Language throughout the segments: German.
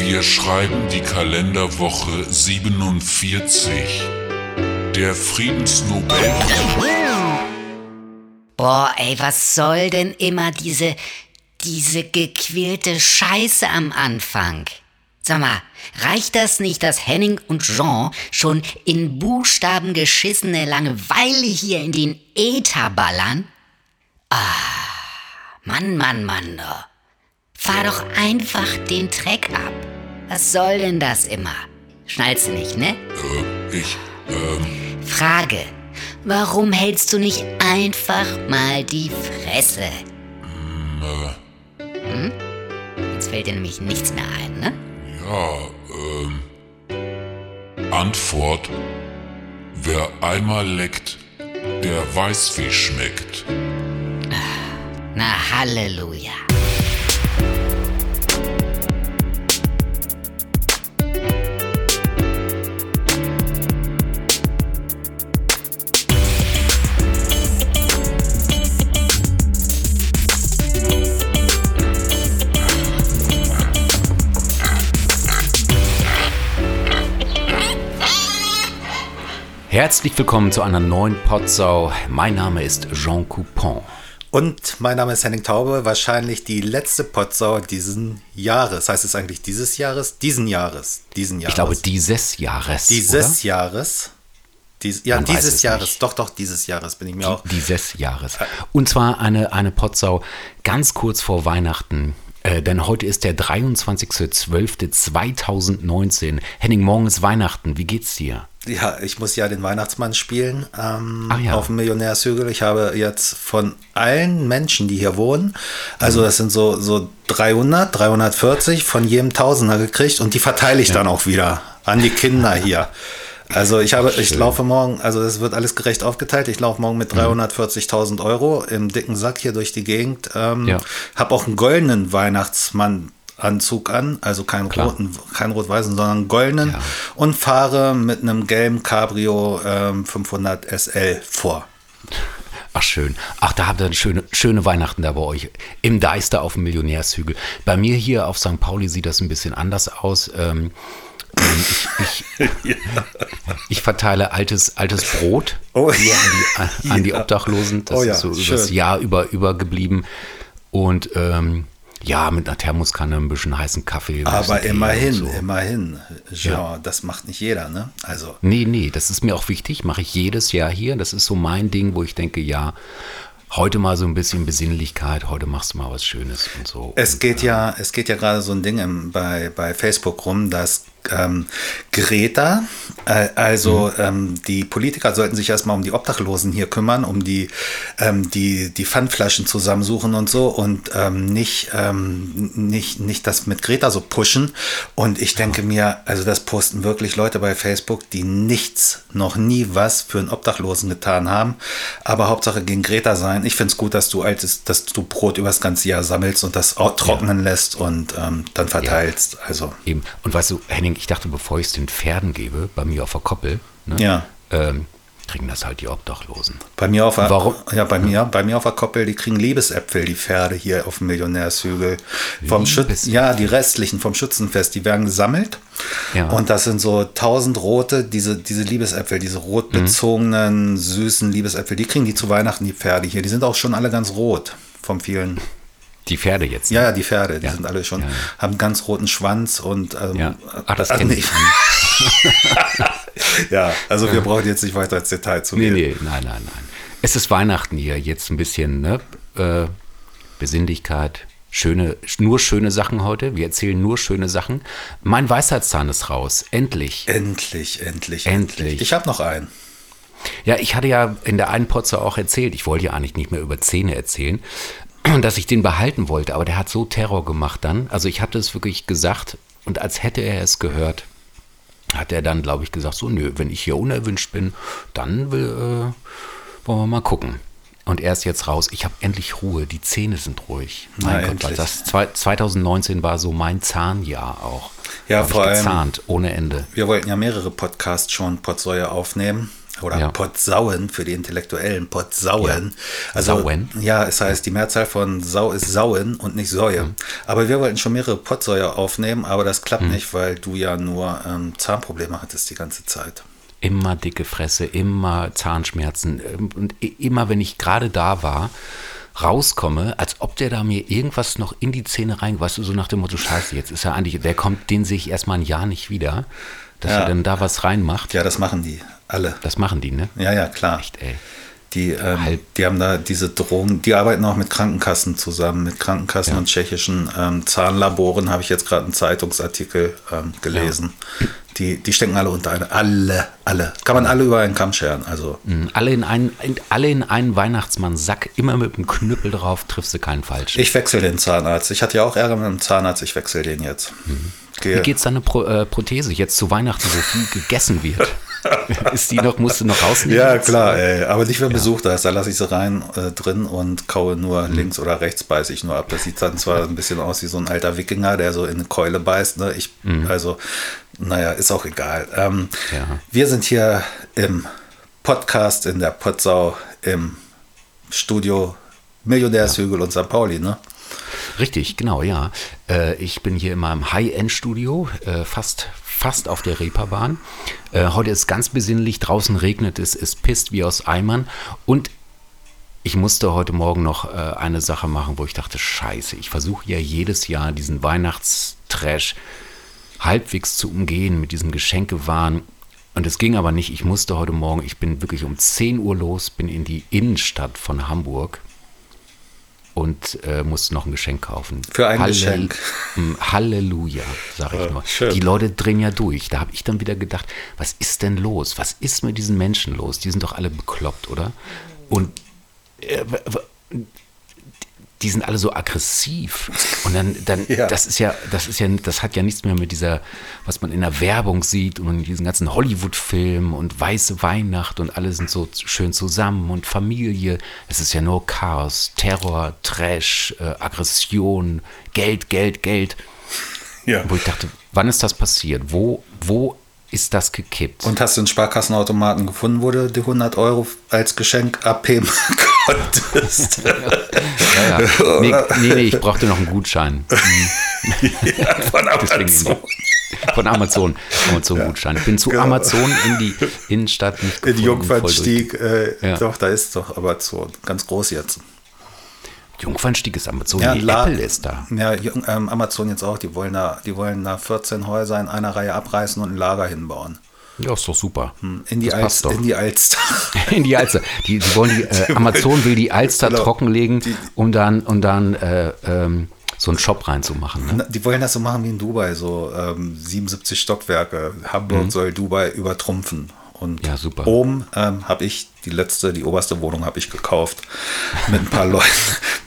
Wir schreiben die Kalenderwoche 47. Der Friedensnobel. Boah, ey, was soll denn immer diese, diese gequälte Scheiße am Anfang? Sag mal, reicht das nicht, dass Henning und Jean schon in Buchstaben geschissene Langeweile hier in den Äther ballern? Ah, Mann, Mann, Mann, doch. Fahr doch einfach den Treck ab. Was soll denn das immer? Schnallst du nicht, ne? Äh, ich, ähm, Frage. Warum hältst du nicht einfach mal die Fresse? Hm? Jetzt fällt dir nämlich nichts mehr ein, ne? ja, ähm. Antwort. Wer einmal leckt, der weiß, wie schmeckt. Na, Halleluja. Herzlich willkommen zu einer neuen Potsau. Mein Name ist Jean Coupon. Und mein Name ist Henning Taube, wahrscheinlich die letzte Potsau diesen Jahres. Heißt es eigentlich dieses Jahres? Diesen Jahres. Diesen Jahres. Ich glaube, dieses Jahres. dieses oder? Jahres. Dies, ja, Man dieses es Jahres. nicht. Doch, doch, dieses Jahres bin ich mir auch. Dieses Jahres. Und zwar eine, eine Potsau ganz kurz vor Weihnachten. Äh, denn heute ist der 23.12.2019. Henning, morgen ist Weihnachten. Wie geht's dir? Ja, ich muss ja den Weihnachtsmann spielen ähm, ja. auf dem Millionärshügel. Ich habe jetzt von allen Menschen, die hier wohnen, also das sind so, so 300, 340 von jedem Tausender gekriegt und die verteile ich dann auch wieder an die Kinder hier. Also ich habe, ich schön. laufe morgen, also es wird alles gerecht aufgeteilt. Ich laufe morgen mit 340.000 Euro im dicken Sack hier durch die Gegend. Ähm, Ja. Habe auch einen goldenen Weihnachtsmann. Anzug an, also keinen Klar. roten, keinen rot-weißen, sondern goldenen Ja. und fahre mit einem gelben Cabrio ähm, 500 SL vor. Ach schön. Ach, da habt ihr eine schöne, schöne Weihnachten da bei euch. Im Deister auf dem Millionärshügel. Bei mir hier auf St. Pauli sieht das ein bisschen anders aus. Ähm, ähm, ich, ich, ich verteile altes, altes Brot Oh, hier an die, an die ja. Obdachlosen. Das Oh ja, ist so das Jahr über übergeblieben. Und ähm, ja, mit einer Thermoskanne, ein bisschen heißen Kaffee. Aber immerhin, so. immerhin. Ja, das macht nicht jeder, ne? Also, Nee, nee, das ist mir auch wichtig, mache ich jedes Jahr hier. Das ist so mein Ding, wo ich denke, ja, heute mal so ein bisschen Besinnlichkeit, heute machst du mal was Schönes und so. es und, geht äh, ja, es geht ja gerade so ein Ding im, bei, bei Facebook rum, dass ähm, Greta, äh, also ähm, die Politiker sollten sich erstmal um die Obdachlosen hier kümmern, um die, ähm, die, die Pfandflaschen zusammensuchen und so und ähm, nicht, ähm, nicht, nicht das mit Greta so pushen. Und ich denke mir, also das posten wirklich Leute bei Facebook, die nichts, noch nie was für einen Obdachlosen getan haben. Aber Hauptsache gegen Greta sein. Ich finde es gut, dass du altes, dass du Brot übers ganze Jahr sammelst und das trocknen lässt und ähm, dann verteilst. Also Eben. Und weißt du, Henning, ich dachte, bevor ich es den Pferden gebe, bei mir auf der Koppel, ne, Ja. ähm, kriegen das halt die Obdachlosen. bei mir auf der, Warum? ja bei mir, bei mir auf der Koppel, die kriegen Liebesäpfel, die Pferde hier auf dem Millionärshügel. Vom Schütz, ja, die restlichen vom Schützenfest, die werden gesammelt. Ja. Und das sind so tausend rote, diese, diese Liebesäpfel, diese rotbezogenen, süßen Liebesäpfel, die kriegen die zu Weihnachten, die Pferde hier. Die sind auch schon alle ganz rot vom vielen. Die Pferde jetzt. Ja, ja, die Pferde, die Ja. sind alle schon, Ja, haben ganz roten Schwanz und ähm, Ja. Ach, das also kenne ich. Ja, also wir brauchen jetzt nicht weiter ins Detail zu Nee, gehen. nee, nein, nein, nein. Es ist Weihnachten hier, jetzt ein bisschen ne? äh, Besinnlichkeit, schöne, nur schöne Sachen heute. Wir erzählen nur schöne Sachen. Mein Weisheitszahn ist raus, endlich. Endlich, endlich, Endlich. Ich habe noch einen. Ja, ich hatte ja in der einen Potze auch erzählt, ich wollte ja eigentlich nicht mehr über Zähne erzählen, dass ich den behalten wollte, aber der hat so Terror gemacht dann. Also ich hatte es wirklich gesagt und als hätte er es gehört, hat er dann, glaube ich, gesagt, so, nö, wenn ich hier unerwünscht bin, dann will, äh, wollen wir mal gucken. Und er ist jetzt raus. Ich habe endlich Ruhe. Die Zähne sind ruhig. Na, Mein Gott, endlich. das zwei- 2019 war so mein Zahnjahr auch. Ja, vor allem- gezahnt ohne Ende. Wir wollten ja mehrere Podcasts schon Potsäue aufnehmen. Oder Ja. Potsauen für die Intellektuellen, Potsauen. Also, Sauen? Ja, es heißt, die Mehrzahl von Sau ist Sauen und nicht Säue. Mhm. Aber wir wollten schon mehrere Potsäue aufnehmen, aber das klappt nicht, weil du ja nur ähm, Zahnprobleme hattest die ganze Zeit. Immer dicke Fresse, immer Zahnschmerzen. ähm, Und immer, wenn ich gerade da war, rauskomme, als ob der da mir irgendwas noch in die Zähne rein, weißt du, so nach dem Motto, scheiße, jetzt ist er eigentlich, der kommt, den sehe ich erstmal ein Jahr nicht wieder, dass Ja. er dann da was reinmacht. Ja, das machen die alle. Das machen die, ne? Ja, ja, klar. Echt, ey. Die, ähm, die haben da diese Drogen, die arbeiten auch mit Krankenkassen zusammen, mit Krankenkassen Ja. und tschechischen ähm, Zahnlaboren, habe ich jetzt gerade einen Zeitungsartikel ähm, gelesen. Die, die stecken alle unter eine, alle, alle. Kann man alle über einen Kamm scheren. Also, Mhm. Alle in einen, in, alle in einen Weihnachtsmann-Sack, immer mit dem Knüppel drauf, triffst du keinen falschen. ich wechsle den Zahnarzt. Ich hatte ja auch Ärger mit dem Zahnarzt, ich wechsle den jetzt. Wie geht's deine Pro, äh, Prothese jetzt zu Weihnachten, wo viel gegessen wird? Ist die noch, musst du noch rausnehmen? Ja, klar, ey. aber nicht, wenn Besuch da ist. Da lasse ich sie rein äh, drin und kaue nur Mhm. links oder rechts beiße ich nur ab. Das sieht dann zwar ein bisschen aus wie so ein alter Wikinger, der so in eine Keule beißt. Ne? Ich, also, naja, ist auch egal. Ähm, Mhm. Ja. Wir sind hier im Podcast in der Potsau im Studio Millionärshügel und St. Pauli, ne? Richtig, genau, ja. Äh, ich bin hier in meinem High-End-Studio, äh, fast, fast auf der Reeperbahn. Äh, heute ist ganz besinnlich, draußen regnet es, es pisst wie aus Eimern und ich musste heute Morgen noch äh, eine Sache machen, wo ich dachte, scheiße, ich versuche ja jedes Jahr diesen Weihnachtstrash halbwegs zu umgehen mit diesem Geschenkewahn. Und es ging aber nicht. Ich musste heute Morgen, ich bin wirklich um 10 Uhr los, bin in die Innenstadt von Hamburg und äh, musste noch ein Geschenk kaufen. Für ein Geschenk. Mm, Halleluja, sage ich Ja, nur. schön. Die Leute drehen ja durch. Da habe ich dann wieder gedacht, was ist denn los? Was ist mit diesen Menschen los? Die sind doch alle bekloppt, oder? Und äh, die sind alle so aggressiv. Und dann, dann Ja. das ist ja, das ist ja, das hat ja nichts mehr mit dieser, was man in der Werbung sieht und in diesen ganzen Hollywood-Filmen und weiße Weihnacht und alle sind so schön zusammen und Familie. Es ist ja nur Chaos, Terror, Trash, äh, Aggression, Geld, Geld, Geld. Ja. Wo ich dachte, wann ist das passiert? Wo, wo ist das gekippt? Und hast du einen Sparkassenautomaten gefunden, wo du die 100 Euro als Geschenk abheben konntest? ja, ja. Nee, nee, nee, ich brauchte noch einen Gutschein. ja, von Amazon. Von Amazon. Amazon-Gutschein. Ich bin zu Genau. Amazon in die Innenstadt nicht In gefunden, Jungfernstieg, äh, doch, da ist doch Amazon. Ganz groß jetzt. Jungfernstieg ist Amazon. Ja, La- Apple ist da. Ja, ähm, Amazon jetzt auch. Die wollen, da, die wollen da 14 Häuser in einer Reihe abreißen und ein Lager hinbauen. Ja, ist doch super. In die, Alster, doch. in die Alster. In die Alster. Die, die wollen die, äh, Amazon will die Alster Genau. trockenlegen, um dann, um dann äh, ähm, so einen Shop reinzumachen. Ne? Die wollen das so machen wie in Dubai, so ähm, 77 Stockwerke. Hamburg soll Dubai übertrumpfen. Und Mhm. Ja, super. oben ähm, habe ich die letzte, die oberste Wohnung habe ich gekauft. Mit ein paar Leuten,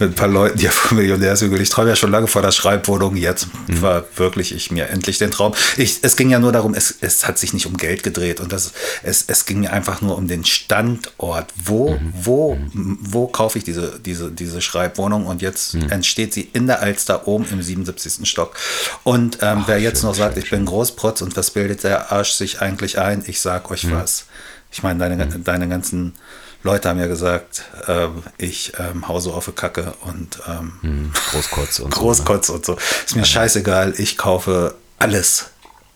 mit ein paar Leuten hier vom Millionärshügel. Ich träume ja schon lange vor der Schreibwohnung. Jetzt Mhm. war wirklich ich mir endlich den Traum. Ich, es ging ja nur darum, es, es hat sich nicht um Geld gedreht. Und das, es, es ging mir einfach nur um den Standort. Wo, Mhm. wo, m- wo kaufe ich diese, diese, diese Schreibwohnung? Und jetzt Mhm. entsteht sie in der Alster oben im 77. Stock. Und ähm, wer jetzt schön, noch sagt, schön, ich bin Großprotz und was bildet der Arsch sich eigentlich ein? Ich sag euch Mhm. was. Ich meine, deine, deine ganzen Leute haben ja gesagt, ähm, ich ähm, hau so auf die Kacke und ähm, Hm, Großkotz und so. Ne? Großkotz und so. Ist mir scheißegal, ich kaufe alles.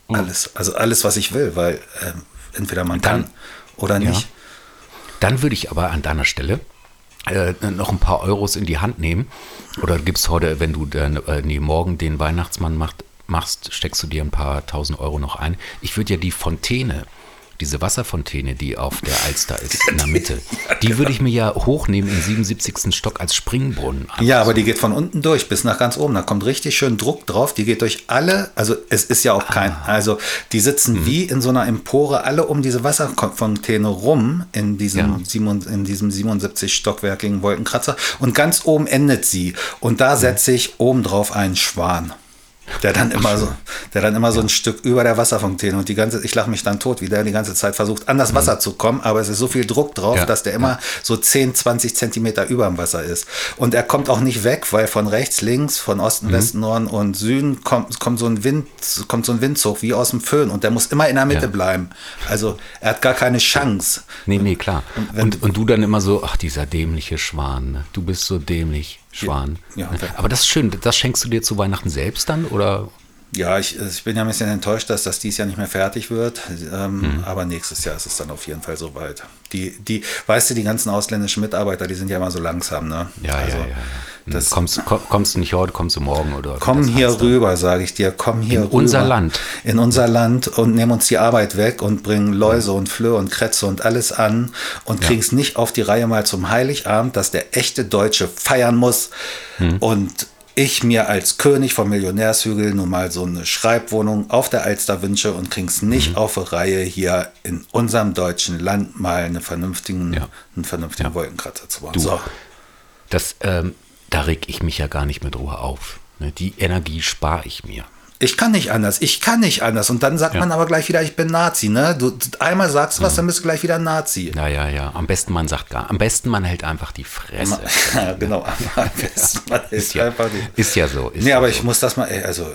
Mhm. Alles. Also alles, was ich will, weil ähm, entweder man kann oder Ja. nicht. Dann würde ich aber an deiner Stelle äh, noch ein paar Euros in die Hand nehmen. Oder gibst heute, wenn du dann, äh, nee, morgen den Weihnachtsmann macht, machst, steckst du dir ein paar tausend Euro noch ein. Ich würde ja die Fontäne, diese Wasserfontäne, die auf der Alster ist, in der Mitte, die würde ich mir ja hochnehmen im 77. Stock als Springbrunnen. Ja, aber die geht von unten durch bis nach ganz oben. Da kommt richtig schön Druck drauf. Die geht durch alle, also es ist ja auch kein, Ah. also die sitzen Mhm. wie in so einer Empore alle um diese Wasserfontäne rum in diesem, Ja. In diesem 77 stockwerkigen Wolkenkratzer und ganz oben endet sie. Und da setze ich oben drauf einen Schwan. Der dann immer so, der dann immer so ein Stück über der Wasserfontäne und die ganze, ich lache mich dann tot, wie der die ganze Zeit versucht, an das Wasser zu kommen, aber es ist so viel Druck drauf, Ja, dass der immer so 10, 20 Zentimeter über dem Wasser ist. Und er kommt auch nicht weg, weil von rechts, links, von Osten, Westen, Norden und Süden kommt, kommt so ein Wind, kommt so ein Windzug wie aus dem Föhn und der muss immer in der Mitte Ja. bleiben. Also er hat gar keine Chance. Nee, nee, klar. wenn- Und, und du dann immer so, ach, dieser dämliche Schwan, ne? du bist so dämlich, Schwan. Ja, ja. Aber das ist schön, das schenkst du dir zu Weihnachten selbst dann? Oder Ja, ich, ich bin ja ein bisschen enttäuscht, dass das dieses Jahr nicht mehr fertig wird. Ähm, Mhm. Aber nächstes Jahr ist es dann auf jeden Fall soweit. Die, die, weißt du, die ganzen ausländischen Mitarbeiter, die sind ja immer so langsam, ne? ja, also, ja, ja, ja. Das, kommst, komm, kommst du nicht heute, kommst du morgen oder? Komm hier heißt rüber, sage ich dir. Komm hier In rüber. unser Land. In unser Land und nehmen uns die Arbeit weg und bringen Läuse und Flöhe und Krätze und alles an und kriegen es nicht auf die Reihe mal zum Heiligabend, dass der echte Deutsche feiern muss. Hm. Und ich mir als König vom Millionärshügel nun mal so eine Schreibwohnung auf der Alster wünsche und krieg's nicht Hm. auf die Reihe, hier in unserem deutschen Land mal eine vernünftigen, Ja. einen vernünftigen Wolkenkratzer zu bauen. Du, So. das, ähm, da reg ich mich ja gar nicht mit Ruhe auf. Ne? Die Energie spare ich mir. Ich kann nicht anders, ich kann nicht anders. Und dann sagt Ja. man aber gleich wieder, ich bin Nazi, ne? Du einmal sagst was, dann bist du gleich wieder Nazi. Ja, ja, ja. Am besten man sagt gar, am besten man hält einfach die Fresse. Ja, genau. Am besten man Ist ist ja, einfach die. ist ja so. Ist Nee, ja aber so. ich muss das mal, ey, also,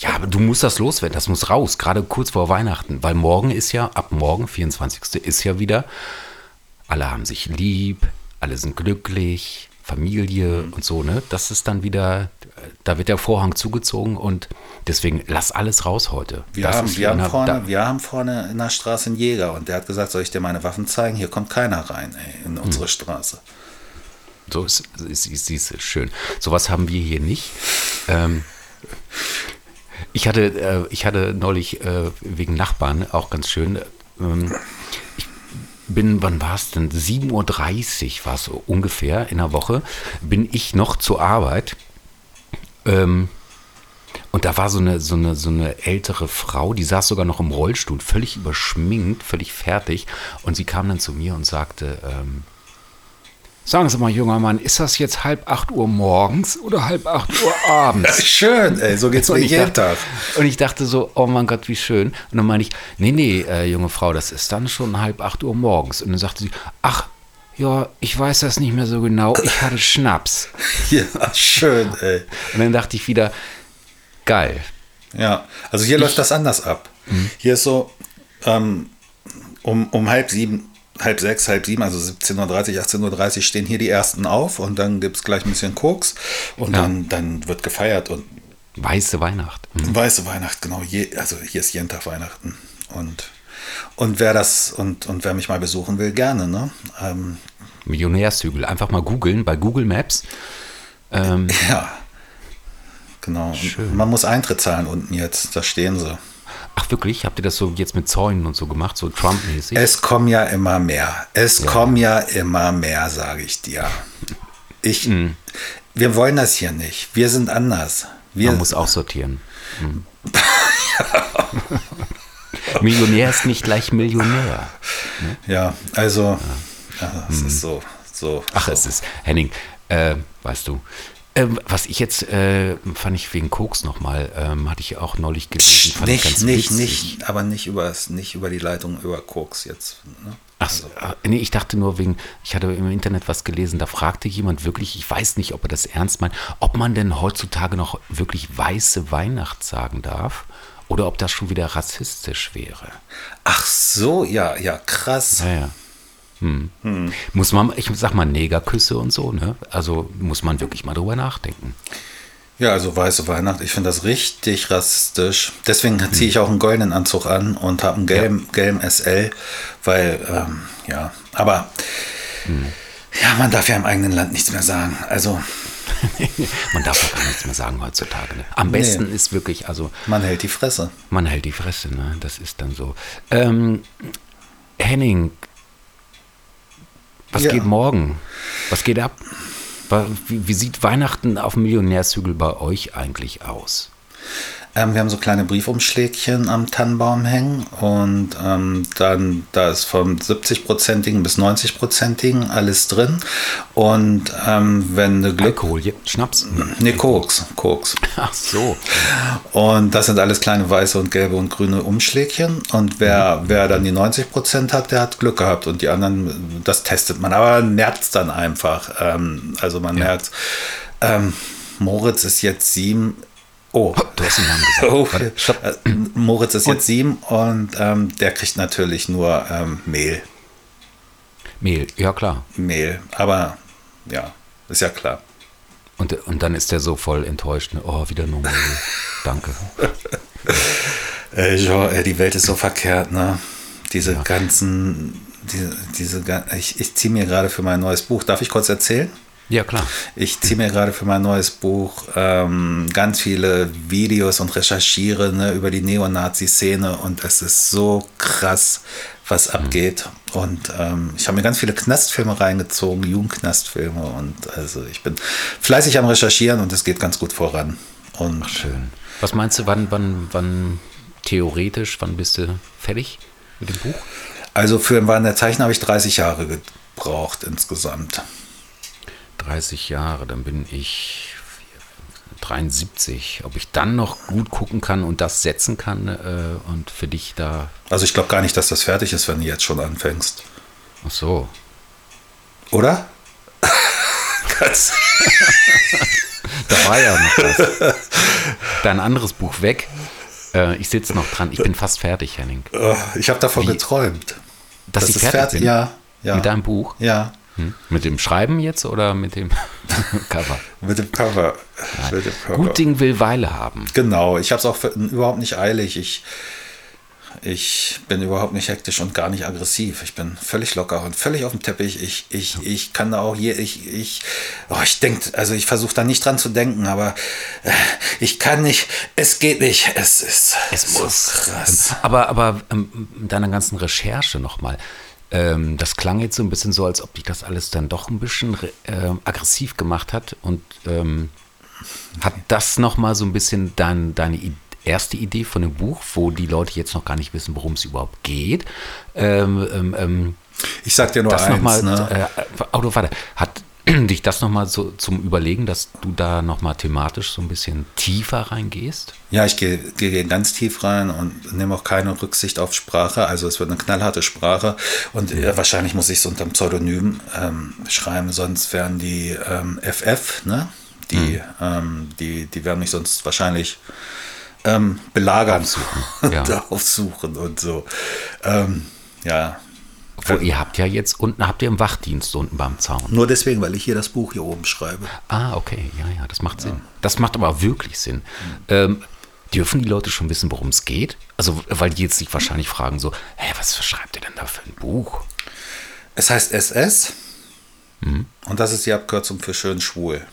Ja, aber du musst das loswerden, das muss raus, gerade kurz vor Weihnachten, weil morgen ist ja, ab morgen, 24. ist ja wieder, alle haben sich lieb, alle sind glücklich, Familie Mhm. und so, ne? Das ist dann wieder, da wird der Vorhang zugezogen und deswegen lass alles raus heute. wir, Das haben, wir, haben vorne, da- wir haben vorne in der Straße einen Jäger und der hat gesagt, soll ich dir meine Waffen zeigen? Hier kommt keiner rein, ey, in unsere Straße. So ist, ist, ist, ist, ist schön. Sowas haben wir hier nicht. Ähm, ich hatte, äh, ich hatte neulich äh, wegen Nachbarn auch ganz schön. Ähm, ich bin, wann war es denn? 7.30 Uhr war es ungefähr in der Woche. Bin ich noch zur Arbeit. Ähm, und da war so eine, so, eine, so eine ältere Frau, die saß sogar noch im Rollstuhl, völlig überschminkt, völlig fertig. Und sie kam dann zu mir und sagte, ähm, Sagen Sie mal, junger Mann, ist das jetzt halb acht Uhr morgens oder halb acht Uhr abends? Schön, ey, so geht's mir ich, jeden Tag. und ich dachte so, oh mein Gott, wie schön. Und dann meine ich, nee, nee, äh, junge Frau, das ist dann schon halb acht Uhr morgens. Und dann sagte sie, ach, ja, ich weiß das nicht mehr so genau, ich hatte Schnaps. Ja, schön, ey. Und dann dachte ich wieder, geil. Ja, also hier läuft das anders ab. Mhm. Hier ist so, ähm, um, um halb sieben, halb sechs, halb sieben, also 17.30 Uhr, 18.30 Uhr stehen hier die ersten auf und dann gibt es gleich ein bisschen Koks und Ja. dann, dann wird gefeiert und Weiße Weihnacht. Mhm. weiße Weihnacht, genau, je, also hier ist jeden Tag Weihnachten und und wer das und, und wer mich mal besuchen will, gerne, ne? Ähm, Millionärshügel. Einfach mal googeln bei Google Maps. Ähm, ja. Genau. Schön. Man muss Eintritt zahlen unten jetzt, da stehen sie. Ach wirklich, habt ihr das so jetzt mit Zäunen und so gemacht, so Trump-mäßig? Es kommen ja immer mehr. Es kommen ja immer mehr, sage ich dir. Ich, Mhm. Wir wollen das hier nicht. Wir sind anders. Wir, Man muss auch sortieren. Mhm. Millionär ist nicht gleich Millionär. ja, also, ja, es ist so, so. Mhm. Ach, es ist, Henning, äh, weißt du, ähm, was ich jetzt, äh, fand ich wegen Koks nochmal, ähm, hatte ich auch neulich gelesen, ich nicht, ganz nicht, witzig. nicht, aber nicht über, nicht über die Leitung über Koks jetzt. Ne? Ach, so, äh, nee, ich dachte nur wegen, ich hatte im Internet was gelesen, da fragte jemand wirklich, ich weiß nicht, ob er das ernst meint, ob man denn heutzutage noch wirklich weiße Weihnacht sagen darf oder ob das schon wieder rassistisch wäre. Ach so, ja, ja, krass. Ja, ja. Hm. Muss man, ich sag mal, Negerküsse und so, ne? Also muss man wirklich mal drüber nachdenken. Ja, also weiße Weihnacht, ich finde das richtig rassistisch. Deswegen ziehe ich auch einen goldenen Anzug an und habe einen gelben, gelben SL, weil, ähm, ja, aber ja, man darf ja im eigenen Land nichts mehr sagen. Also Man darf doch gar nichts mehr sagen heutzutage. Ne? Am besten ist wirklich, also man hält die Fresse. man hält die Fresse, ne? Das ist dann so. Ähm, Henning, was Ja. geht morgen? Was geht ab? Wie, wie sieht Weihnachten auf dem Millionärshügel bei euch eigentlich aus? Ähm, wir haben so kleine Briefumschlägchen am Tannenbaum hängen und ähm, dann da ist vom 70-prozentigen bis 90-prozentigen alles drin. Und ähm, wenn du Glück. Alkohol, Schnaps. Nee, Koks. Koks. Ach so. Und das sind alles kleine weiße und gelbe und grüne Umschlägchen. Und wer, wer dann die 90 Prozent hat, der hat Glück gehabt. Und die anderen, das testet man. Aber merkt es dann einfach. Ähm, also man Ja. merkt, ähm, Moritz ist jetzt sieben. Oh, Du hast den Namen gesagt. Oh, Warte, stopp. äh, Moritz ist jetzt sieben und ähm, der kriegt natürlich nur ähm, Mehl. Mehl, ja klar. Mehl. Aber ja, ist ja klar. Und, und dann ist der so voll enttäuscht. Ne? Oh, wieder nur Mehl. Danke. Äh, ja, ey, die Welt ist so verkehrt, ne? Diese ganzen, diese, diese, ich, ich ziehe mir gerade für mein neues Buch, darf ich kurz erzählen? Ja, klar. Ich ziehe mir gerade für mein neues Buch ähm, ganz viele Videos und recherchiere ne, über die Neonazi-Szene und es ist so krass, was abgeht. Und ähm, ich habe mir ganz viele Knastfilme reingezogen, Jugendknastfilme und also ich bin fleißig am Recherchieren und es geht ganz gut voran. Und Schön. Was meinst du, wann, wann, wann theoretisch, wann bist du fertig mit dem Buch? Also für den Wahn der Zeichen habe ich 30 Jahre gebraucht insgesamt. 30 Jahre, dann bin ich 73. Ob ich dann noch gut gucken kann und das setzen kann äh, und für dich da. Also ich glaube gar nicht, dass das fertig ist, wenn du jetzt schon anfängst. Ach so. Oder? Ganz- Da war ja noch was. Dein anderes Buch weg. Äh, ich sitze noch dran. Ich bin fast fertig, Henning. Oh, ich habe davon Wie? geträumt. Dass Das ich ist fertig, fertig, bin? ja, ja. Mit deinem Buch? Ja, Hm? Mit dem Schreiben jetzt oder mit dem Cover? mit dem Cover. Mit dem Cover. Gut Ding will Weile haben. Genau, ich habe es auch für, überhaupt nicht eilig. Ich, ich bin überhaupt nicht hektisch und gar nicht aggressiv. Ich bin völlig locker und völlig auf dem Teppich. Ich, ich, ich kann da auch hier, ich, ich, oh, ich denke, also ich versuche da nicht dran zu denken, aber äh, ich kann nicht, es geht nicht, es ist Es so muss. krass. Aber, aber ähm, deiner ganzen Recherche nochmal. Ähm, das klang jetzt so ein bisschen so, als ob dich das alles dann doch ein bisschen ähm, aggressiv gemacht hat. Und ähm, hat das nochmal so ein bisschen dein, deine erste Idee von dem Buch, wo die Leute jetzt noch gar nicht wissen, worum es überhaupt geht, ähm, ähm, ähm, Ich sag dir nur das eins, nochmal, ne? äh, Auto, warte, hat dich das nochmal so zum Überlegen, dass du da nochmal thematisch so ein bisschen tiefer reingehst? Ja, ich gehe, gehe ganz tief rein und nehme auch keine Rücksicht auf Sprache. Also es wird eine knallharte Sprache und äh, wahrscheinlich muss ich es unter einem Pseudonym ähm, schreiben, sonst wären die ähm, FF, ne? Die, ähm, die, die werden mich sonst wahrscheinlich ähm, belagern Aufsuchen, und ja. aufsuchen und so. Ähm, ja, Obwohl, ihr habt ja jetzt unten, habt ihr einen Wachdienst unten beim Zaun. nur deswegen, weil ich hier das Buch hier oben schreibe. Ah, okay, ja, ja, das macht Sinn. Das macht aber wirklich Sinn. Ähm, dürfen die Leute schon wissen, worum es geht? Also, weil die jetzt sich wahrscheinlich fragen so, hä, was schreibt ihr denn da für ein Buch? Es heißt SS Mhm. und das ist die Abkürzung für schön schwul.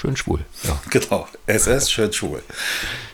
Schön schwul. Ja. Genau, SS, schön schwul.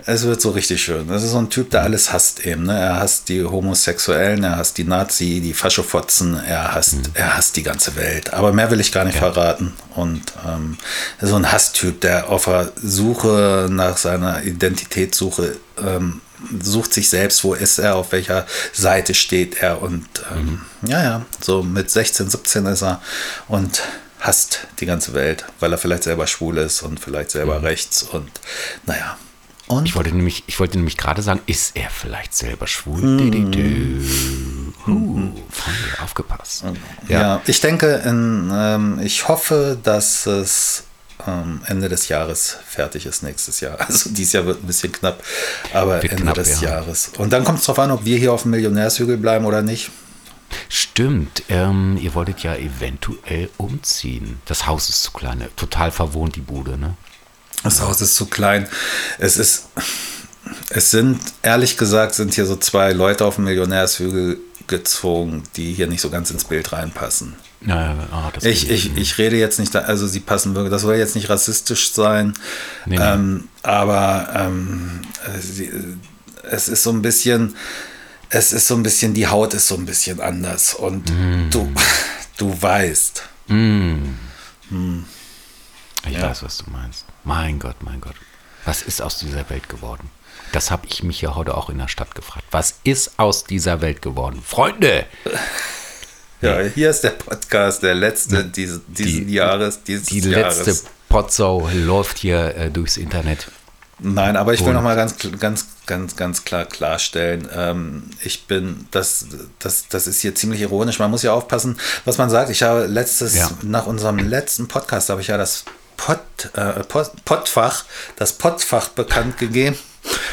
Es wird so richtig schön. Das ist so ein Typ, der alles hasst eben. Ne? Er hasst die Homosexuellen, er hasst die Nazi, die Faschofotzen, er hasst, er hasst die ganze Welt. Aber mehr will ich gar nicht verraten. Und ähm, ist so ein Hasstyp, der auf der Suche nach seiner Identitätssuche ähm, sucht sich selbst, wo ist er, auf welcher Seite steht er. Und ähm, ja, ja, so mit 16, 17 ist er und hasst die ganze Welt, weil er vielleicht selber schwul ist und vielleicht selber rechts und naja. Und Ich wollte nämlich, ich wollte nämlich gerade sagen, ist er vielleicht selber schwul? Mhm. Di, di, di. Uh, Freunde, aufgepasst. ja. ich denke, in, ähm, ich hoffe, dass es ähm, Ende des Jahres fertig ist nächstes Jahr. Also dieses Jahr wird ein bisschen knapp, aber Wird Ende knapp, des ja. Jahres. Und dann kommt es darauf an, ob wir hier auf dem Millionärshügel bleiben oder nicht. Stimmt, ähm, ihr wolltet ja eventuell umziehen. Das Haus ist zu klein, ne? total verwohnt die Bude, ne? Das Haus ist zu klein. Es ist, es sind, ehrlich gesagt, sind hier so zwei Leute auf dem Millionärshügel gezogen, die hier nicht so ganz ins Bild reinpassen. Ja, ah, das Ich, ich, ich rede jetzt nicht, da, also sie passen wirklich, das soll jetzt nicht rassistisch sein, Nee, nee. Ähm, aber ähm, äh, sie, es ist so ein bisschen, es ist so ein bisschen, die Haut ist so ein bisschen anders und Mm. du, du weißt. Ich Ja. weiß, was du meinst. Mein Gott, mein Gott. Was ist aus dieser Welt geworden? Das habe ich mich ja heute auch in der Stadt gefragt. Was ist aus dieser Welt geworden? Freunde! Ja, hier ist der Podcast, der letzte dieses, diesen Die- Jahres, dieses Die Jahres. letzte Potsau läuft hier äh, durchs Internet. Nein, aber ich will Und- noch mal ganz, ganz, ganz, ganz klar klarstellen, ähm, ich bin, das, das, das ist hier ziemlich ironisch. Man muss ja aufpassen, was man sagt. Ich habe letztes, Ja. nach unserem letzten Podcast habe ich ja das Pott, äh, Pott, Pottfach, das Pottfach bekannt gegeben.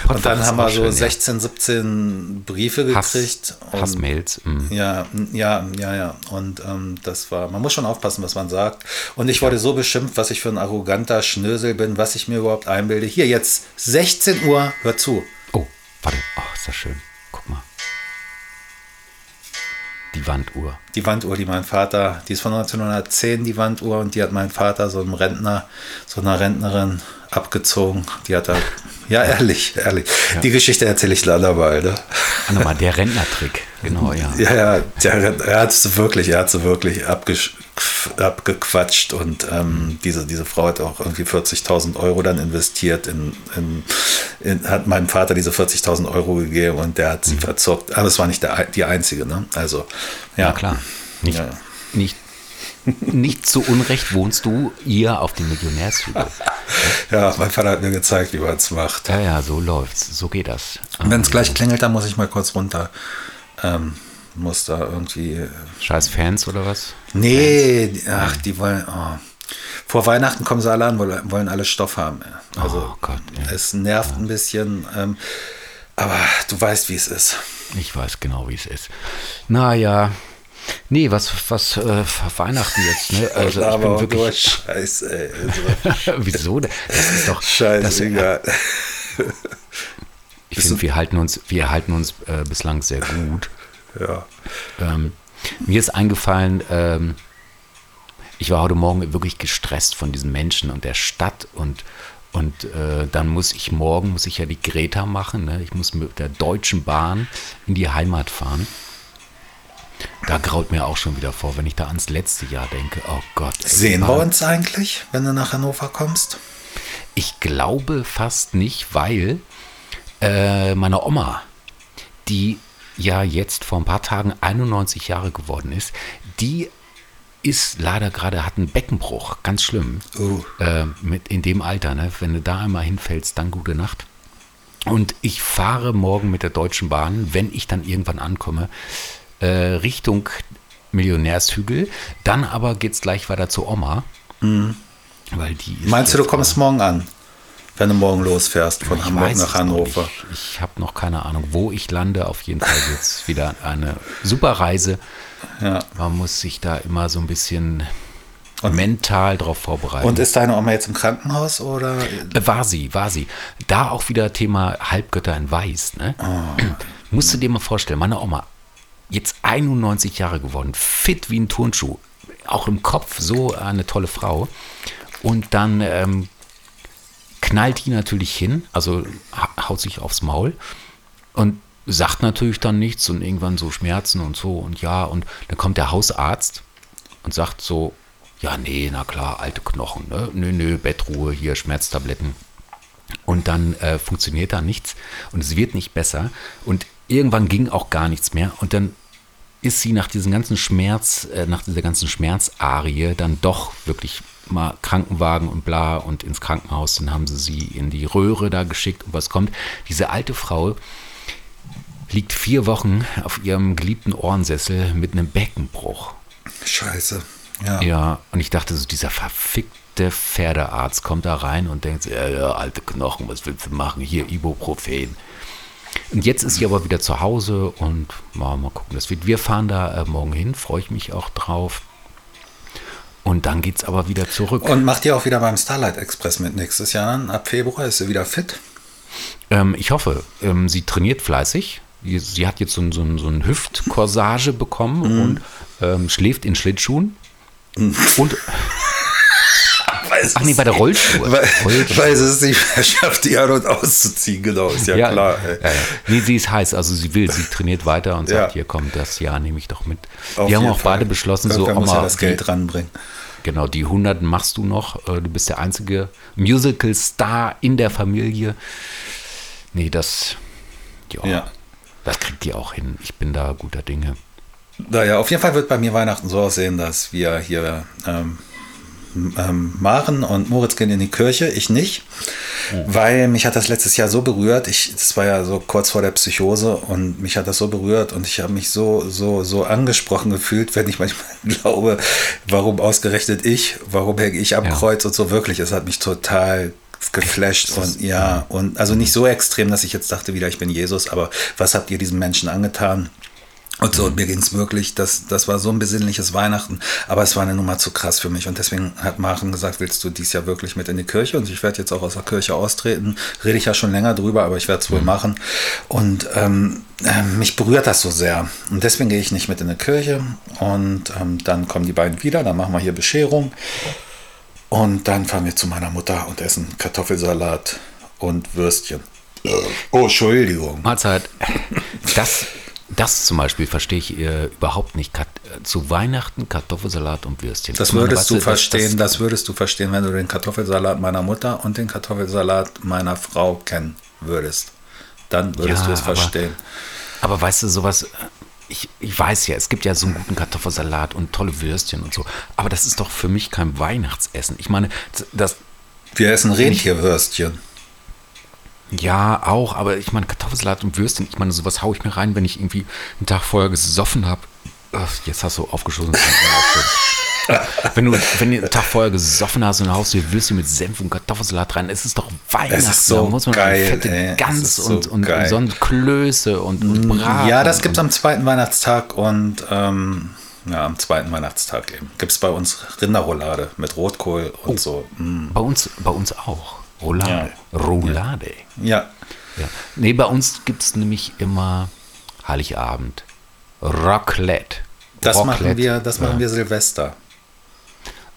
Pottfach und dann haben wir so schön, ja. 16, 17 Briefe Hass, gekriegt. und- Hassmails. mm. ja, ja, ja, ja. Und ähm, das war, man muss schon aufpassen, was man sagt. Und ich wurde so beschimpft, was ich für ein arroganter Schnösel bin, was ich mir überhaupt einbilde. Hier jetzt 16 Uhr, hör zu. Warte. Oh, ist das schön. Guck mal. Die Wanduhr. Die Wanduhr, die mein Vater, die ist von 1910, die Wanduhr, und die hat mein Vater, so einem Rentner, so einer Rentnerin abgezogen. Die hat er, ja, ehrlich, ehrlich. Die Geschichte erzähle ich leider. Ne? Ah, nochmal, der Rentnertrick. Genau, ja. Ja, ja, der, er hat sie wirklich, er hat sie wirklich abgequatscht und ähm, diese, diese Frau hat auch irgendwie 40.000 Euro dann investiert in, in, in hat meinem Vater diese 40.000 Euro gegeben und der hat sie verzockt. Aber es war nicht der, die einzige, ne? Also, ja. Ja, klar. Nicht, Ja. nicht, nicht zu Unrecht wohnst du hier auf dem Millionärshügel. Ja, mein Vater hat mir gezeigt, wie man es macht. Ja, ja, so läuft's. So geht das. Wenn es gleich klingelt, dann muss ich mal kurz runter. Ähm, muss da irgendwie. äh, Scheiß Fans oder was? Nee, die- ach, die wollen. Oh. Vor Weihnachten kommen sie alle an, wollen, alle Stoff haben. ja. Also, Oh Gott, ja. es nervt ein bisschen. Ähm, aber du weißt, wie es ist. Ich weiß genau, wie es ist. Naja. Nee, was, was äh, Weihnachten jetzt, ne? Also ich bin nur wirklich. Scheiße, ey. Also, Wieso? Das ist doch. Scheißegal. ich finde, wir halten uns, wir halten uns äh, bislang sehr gut. Ja. Ähm, mir ist eingefallen, ähm, ich war heute Morgen wirklich gestresst von diesen Menschen und der Stadt und und äh, dann muss ich morgen, muss ich ja die Greta machen, ne? ich muss mit der Deutschen Bahn in die Heimat fahren. Da graut mir auch schon wieder vor, wenn ich da ans letzte Jahr denke. Oh Gott. ey, Sehen wir uns eigentlich, wenn du nach Hannover kommst? Ich glaube fast nicht, weil äh, meine Oma, die ja jetzt vor ein paar Tagen 91 Jahre geworden ist, die ist leider gerade, hat einen Beckenbruch, ganz schlimm. Oh. Äh, mit in dem Alter, ne? wenn du da einmal hinfällst, dann gute Nacht. Und ich fahre morgen mit der Deutschen Bahn, wenn ich dann irgendwann ankomme, äh, Richtung Millionärshügel. Dann aber geht es gleich weiter zur Oma. Weil die Mhm. Meinst du, du kommst morgen an, wenn du morgen losfährst von ich Hamburg nach Hannover? nicht. Ich habe noch keine Ahnung, wo ich lande. Auf jeden Fall jetzt wieder eine super Reise. Ja. Man muss sich da immer so ein bisschen mental drauf vorbereiten. Und ist deine Oma jetzt im Krankenhaus oder? Äh, War sie, war sie. Da auch wieder Thema Halbgötter in Weiß. Ne? Musst du dir mal vorstellen, meine Oma, jetzt 91 Jahre geworden, fit wie ein Turnschuh, auch im Kopf so eine tolle Frau. Und dann ähm, knallt die natürlich hin, also ha- haut sich aufs Maul und sagt natürlich dann nichts und irgendwann so Schmerzen und so und ja. Und dann kommt der Hausarzt und sagt so, ja, nee, na klar, alte Knochen, ne? Nö, nö, Bettruhe, hier Schmerztabletten. Und dann äh, funktioniert da nichts und es wird nicht besser. Und irgendwann ging auch gar nichts mehr. Und dann ist sie nach diesem ganzen Schmerz, äh, nach dieser ganzen Schmerzarie dann doch wirklich mal Krankenwagen und bla und ins Krankenhaus. Dann haben sie sie in die Röhre da geschickt und was kommt. Diese alte Frau liegt vier Wochen auf ihrem geliebten Ohrensessel mit einem Beckenbruch. Scheiße. Ja. Ja, und ich dachte so, dieser verfickte Pferdearzt kommt da rein und denkt, ja, ja, alte Knochen, was willst du machen? Hier, Ibuprofen. Und jetzt ist sie aber wieder zu Hause und mal, mal gucken, das wird. Wir fahren da äh, morgen hin, freue ich mich auch drauf. Und dann geht's aber wieder zurück. Und macht ihr auch wieder beim Starlight Express mit nächstes Jahr dann? Ab Februar ist sie wieder fit? Ähm, ich hoffe, ähm, sie trainiert fleißig. Sie, hat jetzt so, ein- so, ein- so ein Hüftkorsage bekommen Mhm. und ähm, schläft in Schlittschuhen. Und, Weiß ach nee, bei der Rollschuhe. Weil, Rollschuhe. weil sie es nicht schafft, die an- und auszuziehen, genau, ist ja, klar. Ey. Ja, ja. Nee, sie ist heiß, also sie will, sie trainiert weiter und sagt, Ja. hier komm, das Jahr nehme ich doch mit. Auf Wir haben auch Fall. beide beschlossen, so Irgendwer muss ja Oma, das Geld ranbringen. Die, genau, die 100 machst du noch. Äh, Du bist der einzige Musical-Star in der Familie. Nee, das, ja, Ja. das kriegt ihr auch hin. Ich bin da guter Dinge. Naja, auf jeden Fall wird bei mir Weihnachten so aussehen, dass wir hier ähm, ähm, Maren und Moritz gehen in die Kirche, ich nicht, weil mich hat das letztes Jahr so berührt. Ich, das war ja so kurz vor der Psychose und mich hat das so berührt und ich habe mich so, so, so angesprochen gefühlt, wenn ich manchmal glaube, warum ausgerechnet ich, warum hänge ich am Ja. Kreuz und so wirklich. Es hat mich total geflasht und ja, und also nicht so extrem, dass ich jetzt dachte wieder, ich bin Jesus, aber was habt ihr diesen Menschen angetan? Und so, und mir ging es wirklich, das, das war so ein besinnliches Weihnachten, aber es war eine Nummer zu krass für mich. Und deswegen hat Maren gesagt, willst du dies Jahr wirklich mit in die Kirche? Und ich werde jetzt auch aus der Kirche austreten. Rede ich ja schon länger drüber, aber ich werde es wohl machen. Und ähm, ähm, mich berührt das so sehr. Und deswegen gehe ich nicht mit in die Kirche. Und ähm, dann kommen die beiden wieder, dann machen wir hier Bescherung. Und dann fahren wir zu meiner Mutter und essen Kartoffelsalat und Würstchen. Oh, Entschuldigung. Mahlzeit. Das, das zum Beispiel verstehe ich äh, überhaupt nicht. Kat zu Weihnachten Kartoffelsalat und Würstchen. Das würdest du verstehen, das- das würdest du verstehen, wenn du den Kartoffelsalat meiner Mutter und den Kartoffelsalat meiner Frau kennen würdest. Dann würdest Ja, du es aber- verstehen. Aber weißt du, sowas, äh, ich, ich weiß ja, es gibt ja so einen guten Kartoffelsalat und tolle Würstchen und so. Aber das ist doch für mich kein Weihnachtsessen. Ich meine, das, Wir essen Rentierwürstchen. Ja auch, aber ich meine, Kartoffelsalat und Würstchen, ich meine, sowas haue ich mir rein, wenn ich irgendwie einen Tag vorher gesoffen habe. Jetzt hast du aufgeschossen. wenn du, wenn du einen Tag vorher gesoffen hast und haust du dir Würstchen mit Senf und Kartoffelsalat rein, es ist doch Weihnachten. Ist so da muss man geil, fette ey. Gans so und, und, geil. und so ein Klöße und, und Braten. Ja, das gibt es am zweiten Weihnachtstag und ähm, ja, am zweiten Weihnachtstag eben. Gibt es bei uns Rinderroulade mit Rotkohl und so. Mm. Bei uns, bei uns auch. Roulade. Roulade. Ja, Ja. Nee, bei uns gibt es nämlich immer Heiligabend. Raclette. das machen Raclette. wir, das machen ja. wir Silvester.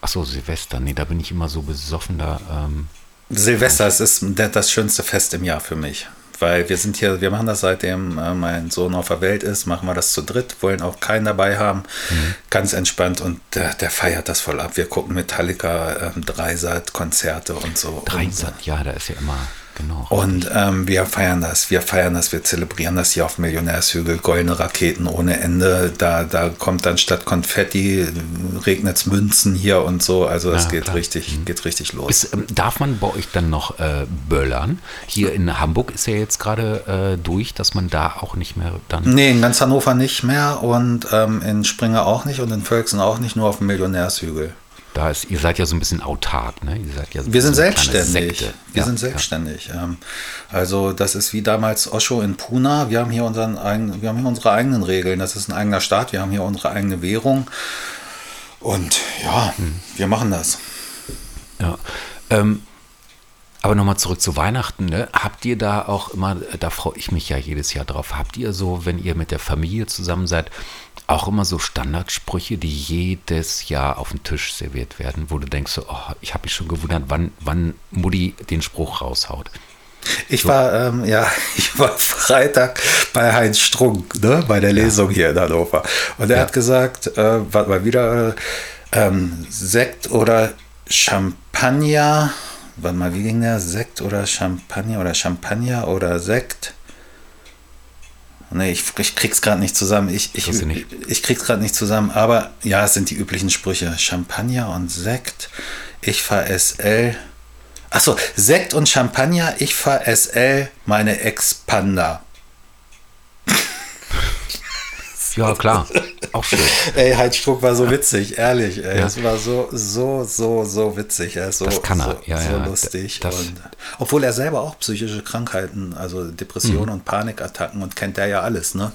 Achso, Silvester. Nee, da bin ich immer so besoffen da. Ähm, Silvester es ist das schönste Fest im Jahr für mich. Weil wir sind hier, wir machen das seitdem äh, mein Sohn auf der Welt ist, machen wir das zu dritt, wollen auch keinen dabei haben. Mhm. Ganz entspannt und der, der feiert das voll ab. Wir gucken Metallica, ähm, Dreisat, Konzerte und so. Dreisat, ja, da ist ja immer, genau. Und ähm, wir feiern das, wir feiern das, wir zelebrieren das hier auf Millionärshügel, goldene Raketen ohne Ende. Da, da kommt dann statt Konfetti, regnet es Münzen hier und so. Also das Ja, geht klar. Mhm. richtig, geht richtig los. Ist, ähm, darf man bei euch dann noch äh, böllern? Hier in Hamburg ist ja jetzt gerade äh, durch, dass man da auch nicht mehr dann. Nee, in ganz Hannover nicht mehr und ähm, in Springer auch nicht und in Völksen auch nicht, nur auf dem Millionärshügel. Da ist, ihr seid ja so ein bisschen autark, ne? Ja so Wir sind so selbstständig. Wir Ja, sind ja. selbstständig. Ähm, also das ist wie damals Osho in Puna. Wir haben hier unseren eigenen, wir haben hier unsere eigenen Regeln. Das ist ein eigener Staat. Wir haben hier unsere eigene Währung. Und ja, Hm. wir machen das. Ja. Ähm, aber nochmal zurück zu Weihnachten. Ne? Habt ihr da auch immer, da freue ich mich ja jedes Jahr drauf, habt ihr so, wenn ihr mit der Familie zusammen seid, auch immer so Standardsprüche, die jedes Jahr auf den Tisch serviert werden, wo du denkst, so, oh, ich habe mich schon gewundert, wann, wann Mutti den Spruch raushaut. Ich war, ähm, ja, ich war Freitag bei Heinz Strunk, ne, bei der Lesung hier in Hannover. Und er Ja. hat gesagt, äh, war mal wieder äh, ähm, Sekt oder Champagner. Warte mal, wie ging der? Sekt oder Champagner oder Champagner oder Sekt? Nee, ich, ich krieg's gerade nicht zusammen. Ich, ich, nicht? ich krieg's gerade nicht zusammen, aber ja, es sind die üblichen Sprüche. Champagner und Sekt. Ich fahr SL. Achso, Sekt und Champagner, ich fahr SL, meine Expander. Ja, klar, auch schön. Ey, Heinz Struck war so witzig, ehrlich. Ey. Ja. Es war so, so, so, so witzig. Er ist so, Das kann er, so, ja, so ja. lustig. Das- und, obwohl er selber auch psychische Krankheiten, also Depressionen Mhm. und Panikattacken und kennt der ja alles, ne?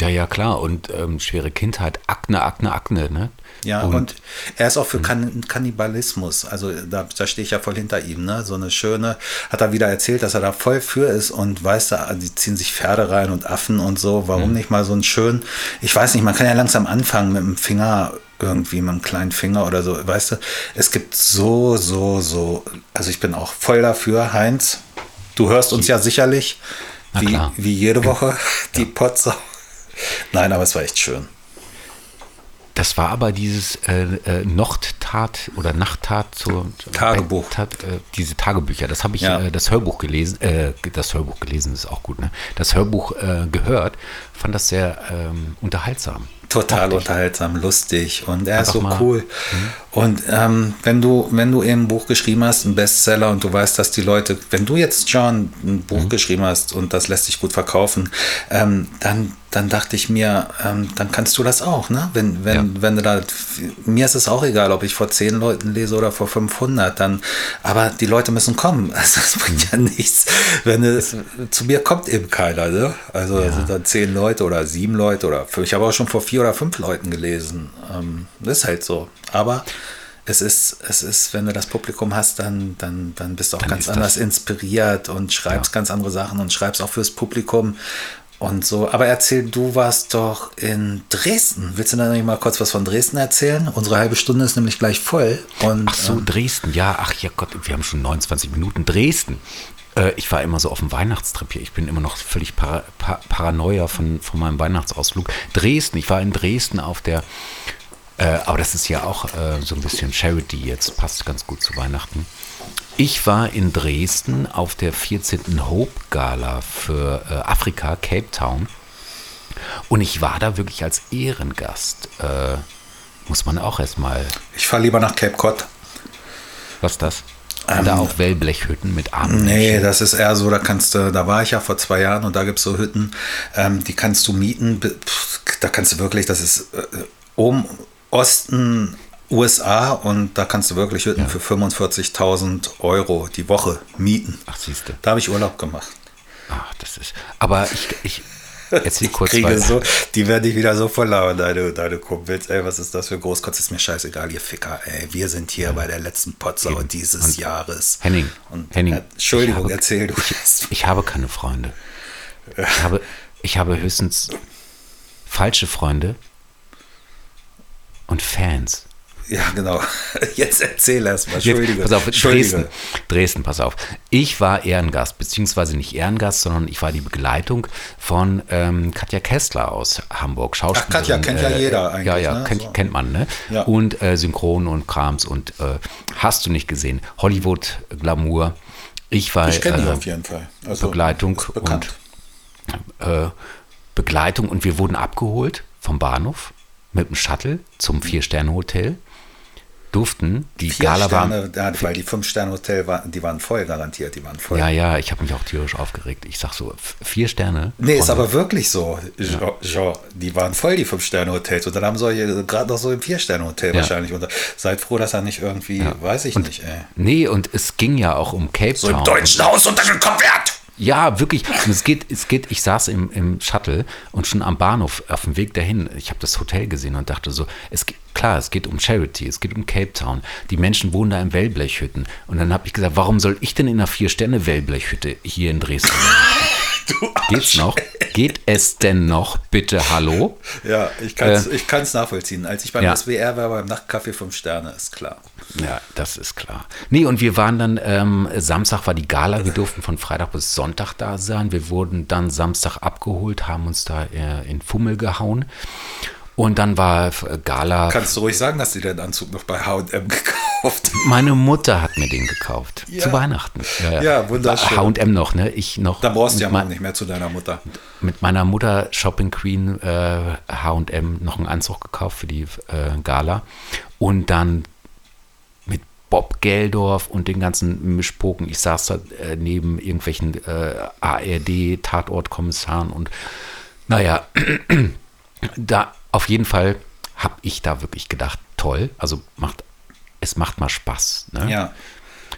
Ja, ja, klar. Und ähm, schwere Kindheit, Akne, Akne, Akne, ne? Ja, und, er ist auch für kan Kannibalismus. Also da, da stehe ich ja voll hinter ihm. Ne? So eine schöne, hat er wieder erzählt, dass er da voll für ist und weißt du, die ziehen sich Pferde rein und Affen und so. Warum nicht mal so einen schönen, ich weiß nicht, man kann ja langsam anfangen mit dem Finger irgendwie, mit einem kleinen Finger oder so. Weißt du, es gibt so, so, so, also ich bin auch voll dafür, Heinz. Du hörst uns ja sicherlich, wie, wie jede Woche, die Potsau. Nein, aber es war echt schön. das war aber dieses äh, äh, Nochttat oder Nachttat zur Tagebuch. Tat, äh, diese Tagebücher. Das habe ich Ja. äh, das Hörbuch gelesen. Äh, das Hörbuch gelesen ist auch gut. Ne? Das Hörbuch gehört. Fand das sehr ähm, unterhaltsam. Total unterhaltsam, lustig und er ist Einfach so mal- cool. Und ähm, wenn du, wenn du eben ein Buch geschrieben hast, ein Bestseller und du weißt, dass die Leute, wenn du jetzt John ein Buch geschrieben hast und das lässt sich gut verkaufen, ähm, dann, dann dachte ich mir, ähm, dann kannst du das auch, ne? Wenn, wenn, Ja. wenn du da, mir ist es auch egal, ob ich vor zehn Leuten lese oder vor 500, dann, aber die Leute müssen kommen. Also es bringt ja nichts, wenn es, zu mir kommt eben keiner, ne? Also es sind dann zehn Leute oder sieben Leute oder fünf. Ich habe auch schon vor vier oder fünf Leuten gelesen. Ähm, das ist halt so. Aber es ist, es ist, wenn du das Publikum hast, dann, dann, dann bist du auch Dann ganz anders inspiriert und schreibst ganz andere Sachen und schreibst auch fürs Publikum und so. Aber erzähl, du warst doch in Dresden. Willst du da nicht mal kurz was von Dresden erzählen? Unsere halbe Stunde ist nämlich gleich voll. Und, Ach so, ähm, Dresden. Ja, ach ja Gott, wir haben schon 29 Minuten. Dresden. Äh, ich war immer so auf dem Weihnachtstrip hier. Ich bin immer noch völlig para, pa, paranoia von, von meinem Weihnachtsausflug. Dresden. Ich war in Dresden auf der. Äh, aber das ist ja auch äh, so ein bisschen Charity jetzt. Passt ganz gut zu Weihnachten. Ich war in Dresden auf der 14. Hope Gala für äh, Afrika, Cape Town. Und ich war da wirklich als Ehrengast. Äh, muss man auch erstmal ich fahre lieber nach Cape Cod. was ist das? Sind da auch Wellblechhütten mit armen Ähm, Nee, das ist eher so, da kannst du, da war ich ja vor zwei Jahren und da gibt es so Hütten, ähm, die kannst du mieten. Pff, Da kannst du wirklich, das ist äh, oben Osten USA und da kannst du wirklich Hütten für 45.000 Euro die Woche mieten. Ach, siehst du. Da habe ich Urlaub gemacht. Ach, das ist. Aber ich, ich erzähl kurz Kriege so, die werden dich wieder so verlauen, deine, deine Kumpels. Ey, was ist das für Großkotz? Ist mir scheißegal, ihr Ficker. Ey, wir sind hier bei der letzten Potsau dieses Und Jahres. Henning, Und, Henning, äh, Entschuldigung, ich habe- erzähl du. erst. Ich habe keine Freunde. Ich habe, ich habe höchstens falsche Freunde und Fans. Ja, genau. Jetzt erzähl erst mal. Jetzt, Entschuldige. pass auf. Dresden, Dresden, pass auf. Ich war Ehrengast, beziehungsweise nicht Ehrengast, sondern ich war die Begleitung von ähm, Katja Kessler aus Hamburg, Schauspielerin. Katja kennt ja jeder eigentlich, Ja, ja, ne? kennt, So. kennt man, ne? Ja. Und äh, Synchron und Krams und äh, hast du nicht gesehen. Hollywood, Glamour. Ich war Ich kenne die äh, auf jeden Fall. Also, Begleitung bekannt. äh, Begleitung und wir wurden abgeholt vom Bahnhof mit dem Shuttle zum Vier-Sterne-Hotel. Durften, die Vier Gala war. Sterne, ja, weil die Fünf-Sterne-Hotel, waren, die waren voll garantiert, die waren voll. Ja, ja, ich habe mich auch tierisch aufgeregt. Ich sag so, vier Sterne. Nee, ist aber wirklich so. Jean, Jean, die waren voll, die Fünf-Sterne-Hotels. Und dann haben solche gerade noch so im Vier-Sterne-Hotel Ja. wahrscheinlich. Und seid froh, dass er nicht irgendwie, weiß ich Und- nicht, ey. Nee, und es ging ja auch um Cape So Town. im deutschen Haus untergekommen wird. Ja, wirklich. Und es geht, es geht, ich saß im, im Shuttle und schon am Bahnhof auf dem Weg dahin, ich habe das Hotel gesehen und dachte so, es geht, klar, es geht um Charity, es geht um Cape Town. Die Menschen wohnen da in Wellblechhütten. Und dann habe ich gesagt, warum soll ich denn in einer Vier-Sterne-Wellblechhütte hier in Dresden? Geht's noch? Geht es denn noch? Bitte, hallo? Ja, ich kann es Äh, ich kann's nachvollziehen. Als ich beim ja. SWR war, beim Nachtcafé fünf Sterne, ist klar. Ja, das ist klar. Nee, und wir waren dann, ähm, Samstag war die Gala, wir durften von Freitag bis Sonntag da sein. Wir wurden dann Samstag abgeholt, haben uns da äh, in Fummel gehauen. Und dann war äh, Gala. Kannst du ruhig sagen, dass sie den Anzug noch bei H&M gekauft haben? Meine Mutter hat mir den gekauft. Ja. Zu Weihnachten. Ja, wunderschön. H&M noch, ne? Ich noch. Dann brauchst du ja mal nicht mehr zu deiner Mutter. mit meiner Mutter Shopping Queen äh, H&M noch einen Anzug gekauft für die äh, Gala und dann Bob Geldorf und den ganzen Mischpoken. Ich saß da äh, neben irgendwelchen äh, ARD Tatortkommissaren und naja, da auf jeden Fall habe ich da wirklich gedacht, toll, also macht es macht mal Spaß. Ne? Ja.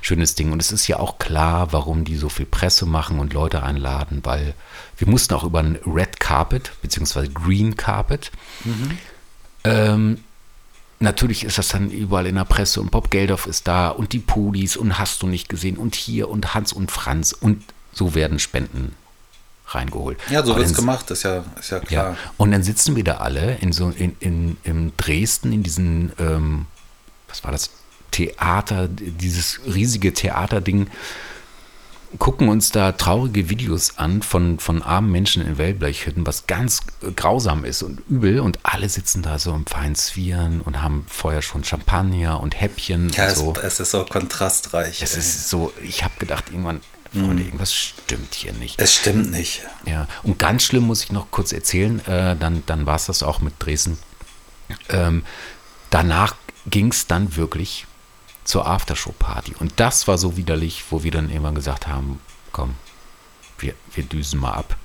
schönes Ding. Und es ist ja auch klar, warum die so viel Presse machen und Leute einladen, weil wir mussten auch über ein Red Carpet, beziehungsweise Green Carpet. Ähm, natürlich ist das dann überall in der Presse und Bob Geldof ist da und die Pudis und hast du nicht gesehen und hier und Hans und Franz und so werden Spenden reingeholt. Ja, so wird's dann- gemacht, ist ja, ist ja klar. ja, und dann sitzen wir da alle in so in, in, in Dresden in diesen, ähm, was war das, Theater, dieses riesige Theaterding, gucken uns da traurige Videos an von, von armen Menschen in Wellblechhütten, was ganz grausam ist und übel. Und alle sitzen da so im feinen Zwieren und haben vorher schon Champagner und Häppchen Ja, und es, so. es ist so kontrastreich. Es ey. ist so, ich habe gedacht, irgendwann, Freunde, irgendwas stimmt hier nicht. es stimmt nicht. Ja, und ganz schlimm muss ich noch kurz erzählen, äh, dann, dann war es das auch mit Dresden. Ähm, danach ging es dann wirklich zur Aftershow-Party. Und das war so widerlich, wo wir dann irgendwann gesagt haben, komm, wir, wir düsen mal ab.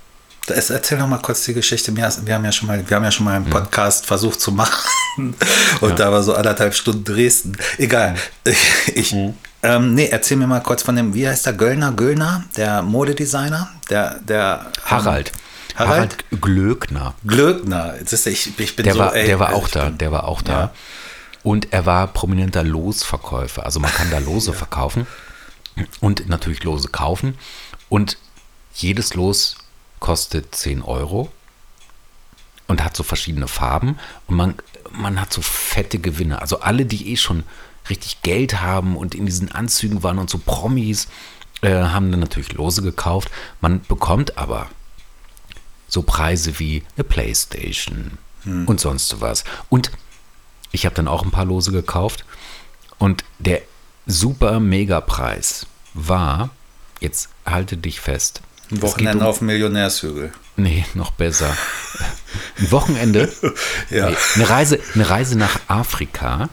Das, erzähl doch mal kurz die Geschichte. Wir, haben ja schon mal, wir haben ja schon mal einen Podcast versucht zu machen. Und da war so anderthalb Stunden Dresden. Egal. Ich, ähm, nee, erzähl mir mal kurz von dem, wie heißt der Göllner? Göllner, der Modedesigner, der, der Harald. Harald? Glöckner. Glöckner. Jetzt ist, ich, ich bin Der so, war, ey, der war also auch da, der war auch da. Ja. Und er war prominenter Losverkäufer. Also man kann da Lose verkaufen und natürlich Lose kaufen. Und jedes Los kostet 10 Euro und hat so verschiedene Farben. Und man, man hat so fette Gewinne. Also alle, die eh schon richtig Geld haben und in diesen Anzügen waren und so Promis, äh, haben dann natürlich Lose gekauft. Man bekommt aber so Preise wie eine Playstation und sonst was. Und ich habe dann auch ein paar Lose gekauft und der super Megapreis war, jetzt halte dich fest. Ein Wochenende um- auf Millionärshügel. Nee, noch besser. Ein Wochenende, Ja. nee, eine, Reise, eine Reise nach Afrika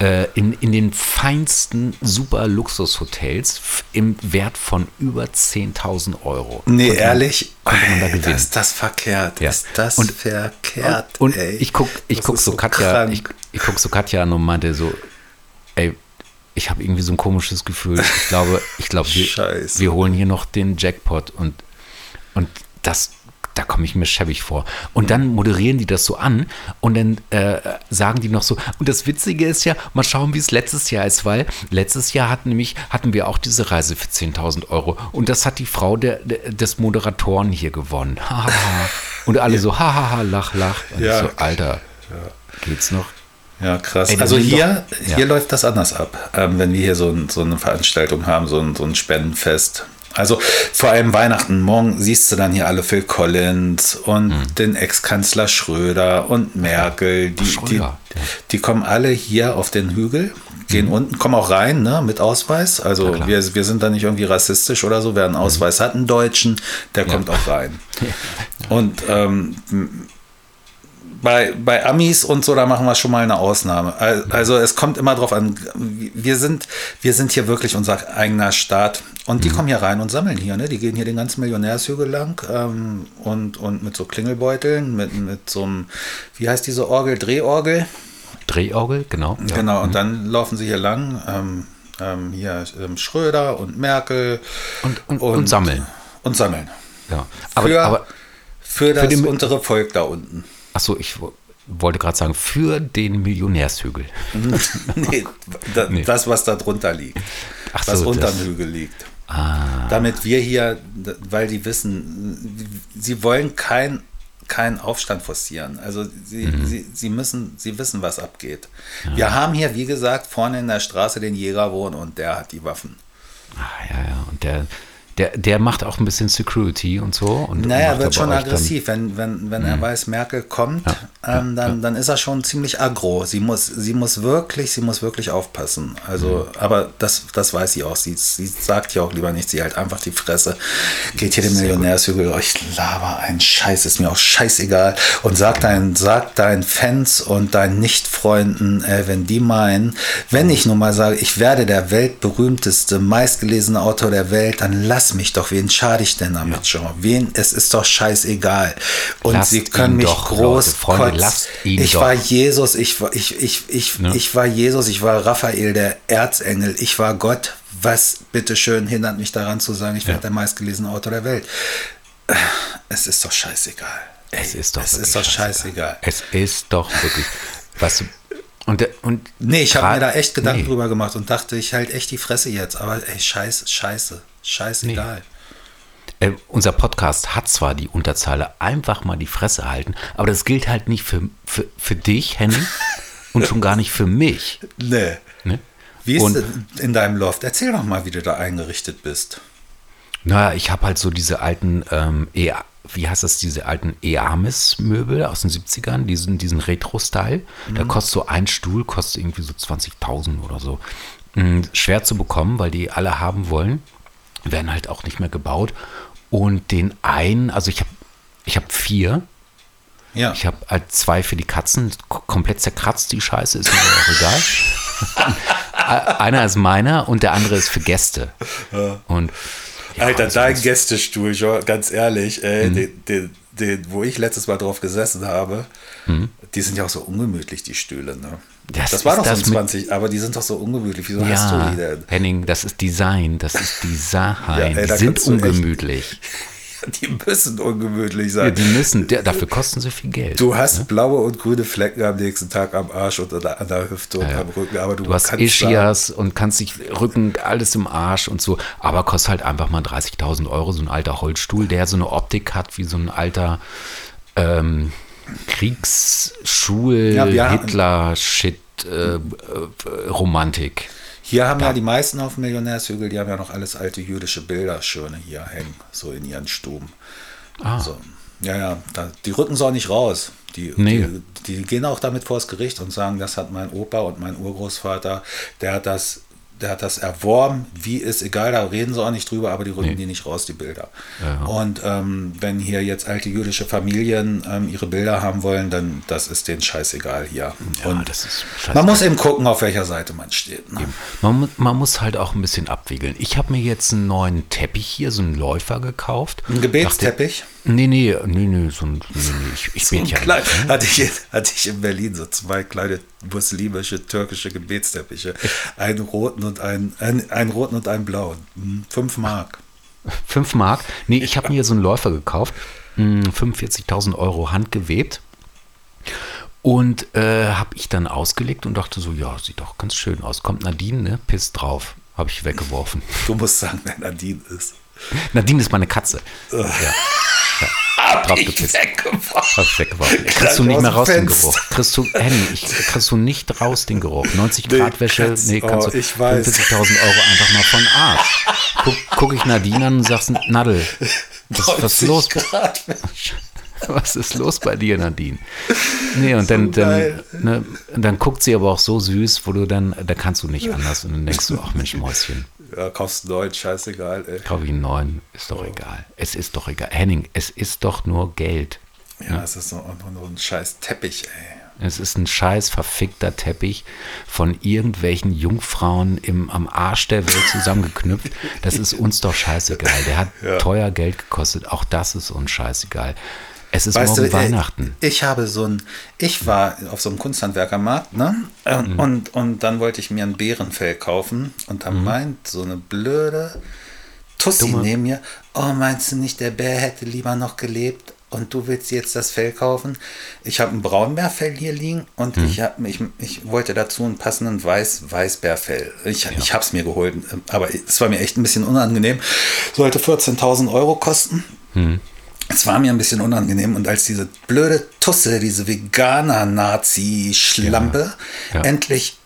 äh, in, in den feinsten super Luxushotels im Wert von über 10.000 Euro. Nee, man- ehrlich? Man da Ey. Ist das verkehrt? Ja. Ist das Und- verkehrt? Und ey? ich guck, ich guck so Katja, ich, ich guck so Katja an und meinte so, ey, ich habe irgendwie so ein komisches Gefühl. Ich glaube, ich glaube, wir, wir holen hier noch den Jackpot und, und das, da komme ich mir schäbig vor. Und dann moderieren die das so an und dann äh, sagen die noch so, und das Witzige ist ja, mal schauen, wie es letztes Jahr ist, weil letztes Jahr hatten nämlich, hatten wir auch diese Reise für 10.000 Euro und das hat die Frau der, der, des Moderatoren hier gewonnen. Und alle so, hahaha, lach, lach. Und Ja. so, Alter, geht's noch? Ja, krass. Also hier, hier ja. läuft das anders ab, ähm, wenn wir hier so, ein, so eine Veranstaltung haben, so ein, so ein Spendenfest. Also vor allem Weihnachten, morgen siehst du dann hier alle Phil Collins und Hm. den Ex-Kanzler Schröder und Merkel. Die, die, Schröder, ja. die kommen alle hier auf den Hügel, gehen unten, kommen auch rein ne, mit Ausweis. Also Hm. Hm. wir, wir sind da nicht irgendwie rassistisch oder so. Wer einen Ausweis hat, einen Deutschen, der kommt auch rein. Und ähm, bei, bei Amis und so, da machen wir schon mal eine Ausnahme. Al- Also es kommt immer drauf an, wir sind, wir sind hier wirklich unser eigener Staat und die kommen hier rein und sammeln hier, ne? Die gehen hier den ganzen Millionärshügel lang ähm, und, und mit so Klingelbeuteln, mit, mit so einem, wie heißt diese Orgel, Drehorgel? Drehorgel, genau. Ja. Genau, und dann laufen sie hier lang. Ähm, ähm, hier ähm, Schröder und Merkel. Und- und- und sammeln. Und sammeln. ja. Aber, Für, aber für das den- untere Volk da unten. Achso, ich wo- wollte gerade sagen, für den Millionärshügel. nee, da, Nee. das, was da drunter liegt. Ach was so, unterm das- Hügel liegt. Ah, Damit wir hier, weil die wissen, sie wollen kein keinen Aufstand forcieren. Also sie, Mhm. sie, sie müssen, sie wissen, was abgeht. Wir haben hier, wie gesagt, vorne in der Straße den Jäger wohnen und der hat die Waffen. ah, ja, ja. Und der, der, der macht auch ein bisschen Security und so. Und Naja, wird schon euch dann- aggressiv. Wenn, wenn, wenn er weiß, Merkel kommt, ähm, dann, dann ist er schon ziemlich aggro. Sie muss, sie muss wirklich, sie muss wirklich aufpassen. Also, aber das, das weiß sie auch. Sie, sie sagt ja auch lieber nicht. Sie hält einfach die Fresse. Geht hier den Millionärshügel. Oh, ich laber einen Scheiß, ist mir auch scheißegal. Und sag deinen, sag deinen Fans und deinen Nicht-Freunden, äh, wenn die meinen, wenn ich nun mal sage, ich werde der weltberühmteste, meistgelesene Autor der Welt, dann lass mich doch. Wen schade ich denn damit schon? Wen? Es ist doch scheißegal. Und Lasst sie können mich doch, groß Leute. Ihn Ich doch. war Jesus, ich war, ich, ich, ich, Ne? ich war Jesus, ich war Raphael, der Erzengel, ich war Gott. Was bitteschön hindert mich daran zu sagen, ich werde der meistgelesene Autor der Welt? Es ist doch scheißegal. Es ist doch, es ist doch scheißegal. Es ist doch wirklich. Du, und, und Nee, ich habe mir da echt Gedanken nee. drüber gemacht und dachte, ich halte echt die Fresse jetzt. Aber ey, scheiße, scheiße, scheißegal. Äh, unser Podcast hat zwar die Unterzeile einfach mal die Fresse halten, aber das gilt halt nicht für, für, für dich, Henning, und schon gar nicht für mich. Nee. Ne? Wie ist Und- es in deinem Loft? Erzähl doch mal, wie du da eingerichtet bist. Naja, ich habe halt so diese alten, ähm, e wie heißt das, diese alten Eames-Möbel aus den 70ern, diesen, diesen Retro-Style. Da kostet so ein Stuhl, kostet irgendwie so 20.000 oder so. Mm, Schwer zu bekommen, weil die alle haben wollen. Werden halt auch nicht mehr gebaut. Und den einen, also ich habe ich hab vier. Ja. Ich habe halt zwei für die Katzen, komplett zerkratzt, die Scheiße, ist mir auch egal. Einer ist meiner und der andere ist für Gäste. Und ja, Alter, dein Gästestuhl, jo, ganz ehrlich, ey, Mhm. den, den, den, wo ich letztes Mal drauf gesessen habe, Mhm. die sind ja auch so ungemütlich, die Stühle, ne? Das Das, war doch so das mit- 20, aber die sind doch so ungemütlich. Wieso hast Ja, du die denn? Henning, das ist Design, das ist Design. ey, die sind echt- ungemütlich. Die müssen ungemütlich Ja, sein. die müssen, dafür kosten sie viel Geld. Du hast blaue und grüne Flecken am nächsten Tag am Arsch und an der, an der Hüfte und am Rücken, aber du, Du hast kannst sagen, Ischias und kannst dich Rücken, alles im Arsch und so. Aber kostet halt einfach mal 30.000 Euro, so ein alter Holzstuhl, der so eine Optik hat wie so ein alter ähm, Kriegsschul, Ja, Hitler-Shit, äh, äh, Romantik. Hier haben ja die meisten auf dem Millionärshügel, die haben ja noch alles alte jüdische Bilder, schöne hier hängen, so in ihren Stuben. Ah. So. Ja, ja, da, die rücken sie auch nicht raus. Die, Nee. die, die gehen auch damit vors Gericht und sagen, das hat mein Opa und mein Urgroßvater, der hat das, der hat das erworben, wie ist egal, da reden sie auch nicht drüber, aber die rücken die nicht raus, die Bilder. Und ähm, wenn hier jetzt alte jüdische Familien ähm, ihre Bilder haben wollen, dann das ist denen scheißegal hier. Ja, und das ist scheiße. man muss eben gucken, auf welcher Seite man steht. Ne? Man, man muss halt auch ein bisschen abwiegeln. Ich habe mir jetzt einen neuen Teppich hier, so einen Läufer gekauft. Ein Gebetsteppich? Dachte- Nee, nee, nee, nee, so ein, nee, nee, ich, ich bete ja Klein, nicht. ne? hatte, ich, hatte ich in Berlin so zwei kleine muslimische, türkische Gebetsteppiche. Einen roten und einen, einen, einen roten und einen blauen. Hm, Fünf Mark. Fünf Mark. Nee, ich habe mir so einen Läufer gekauft. mh, 45.000 Euro handgewebt. Und äh, habe ich dann ausgelegt und dachte so, ja, sieht doch ganz schön aus. Kommt Nadine, ne? Piss drauf. Habe ich weggeworfen. Du musst sagen, wer Nadine ist. Nadine ist meine Katze. Ja. ja. Drauf gepisst. weggeworfen. Hab ich weggeworfen. Kriegst du nicht mehr raus den Fenster. Geruch. Kriegst du, Henny, ich, kriegst du nicht raus den Geruch. 90 Nee, Grad Wäsche, Katz, nee, kannst oh, du ich weiß. 45.000 Euro einfach mal von Arsch. Guck, guck ich Nadine an und sagst, Nadel, was, was ist 90 los? Grad. Was ist los bei dir, Nadine? Nee, und dann, So dann, geil. ne, dann guckt sie aber auch so süß, wo du dann, da kannst du nicht anders. Und dann denkst du, ach Mensch, Mäuschen, Ja, kaufst einen neuen, scheißegal, ey. kauf ich einen neuen, ist doch egal. Es ist doch egal. Henning, es ist doch nur Geld. Ja, es ist nur, nur, ein scheiß Teppich, ey. Es ist ein scheiß verfickter Teppich von irgendwelchen Jungfrauen im, am Arsch der Welt zusammengeknüpft. Das ist uns doch scheißegal. Der hat teuer Geld gekostet. Auch das ist uns scheißegal. Es ist morgen ey, Weihnachten. Ich habe so ein, ich war auf so einem Kunsthandwerkermarkt, ne? Und, Mhm. und, und dann wollte ich mir ein Bärenfell kaufen und dann meint so eine blöde Tussi Mhm. Dumme. neben mir, oh, meinst du nicht, der Bär hätte lieber noch gelebt? Und du willst jetzt das Fell kaufen? Ich habe ein Braunbärfell hier liegen und Mhm. ich, hab, ich, ich wollte dazu einen passenden Weiß, Weißbärfell. Ich, ich habe es mir geholt, aber es war mir echt ein bisschen unangenehm. Sollte 14.000 Euro kosten. Es war mir ein bisschen unangenehm und als diese blöde Tusse, diese Veganer-Nazi-Schlampe Ja. Ja. endlich,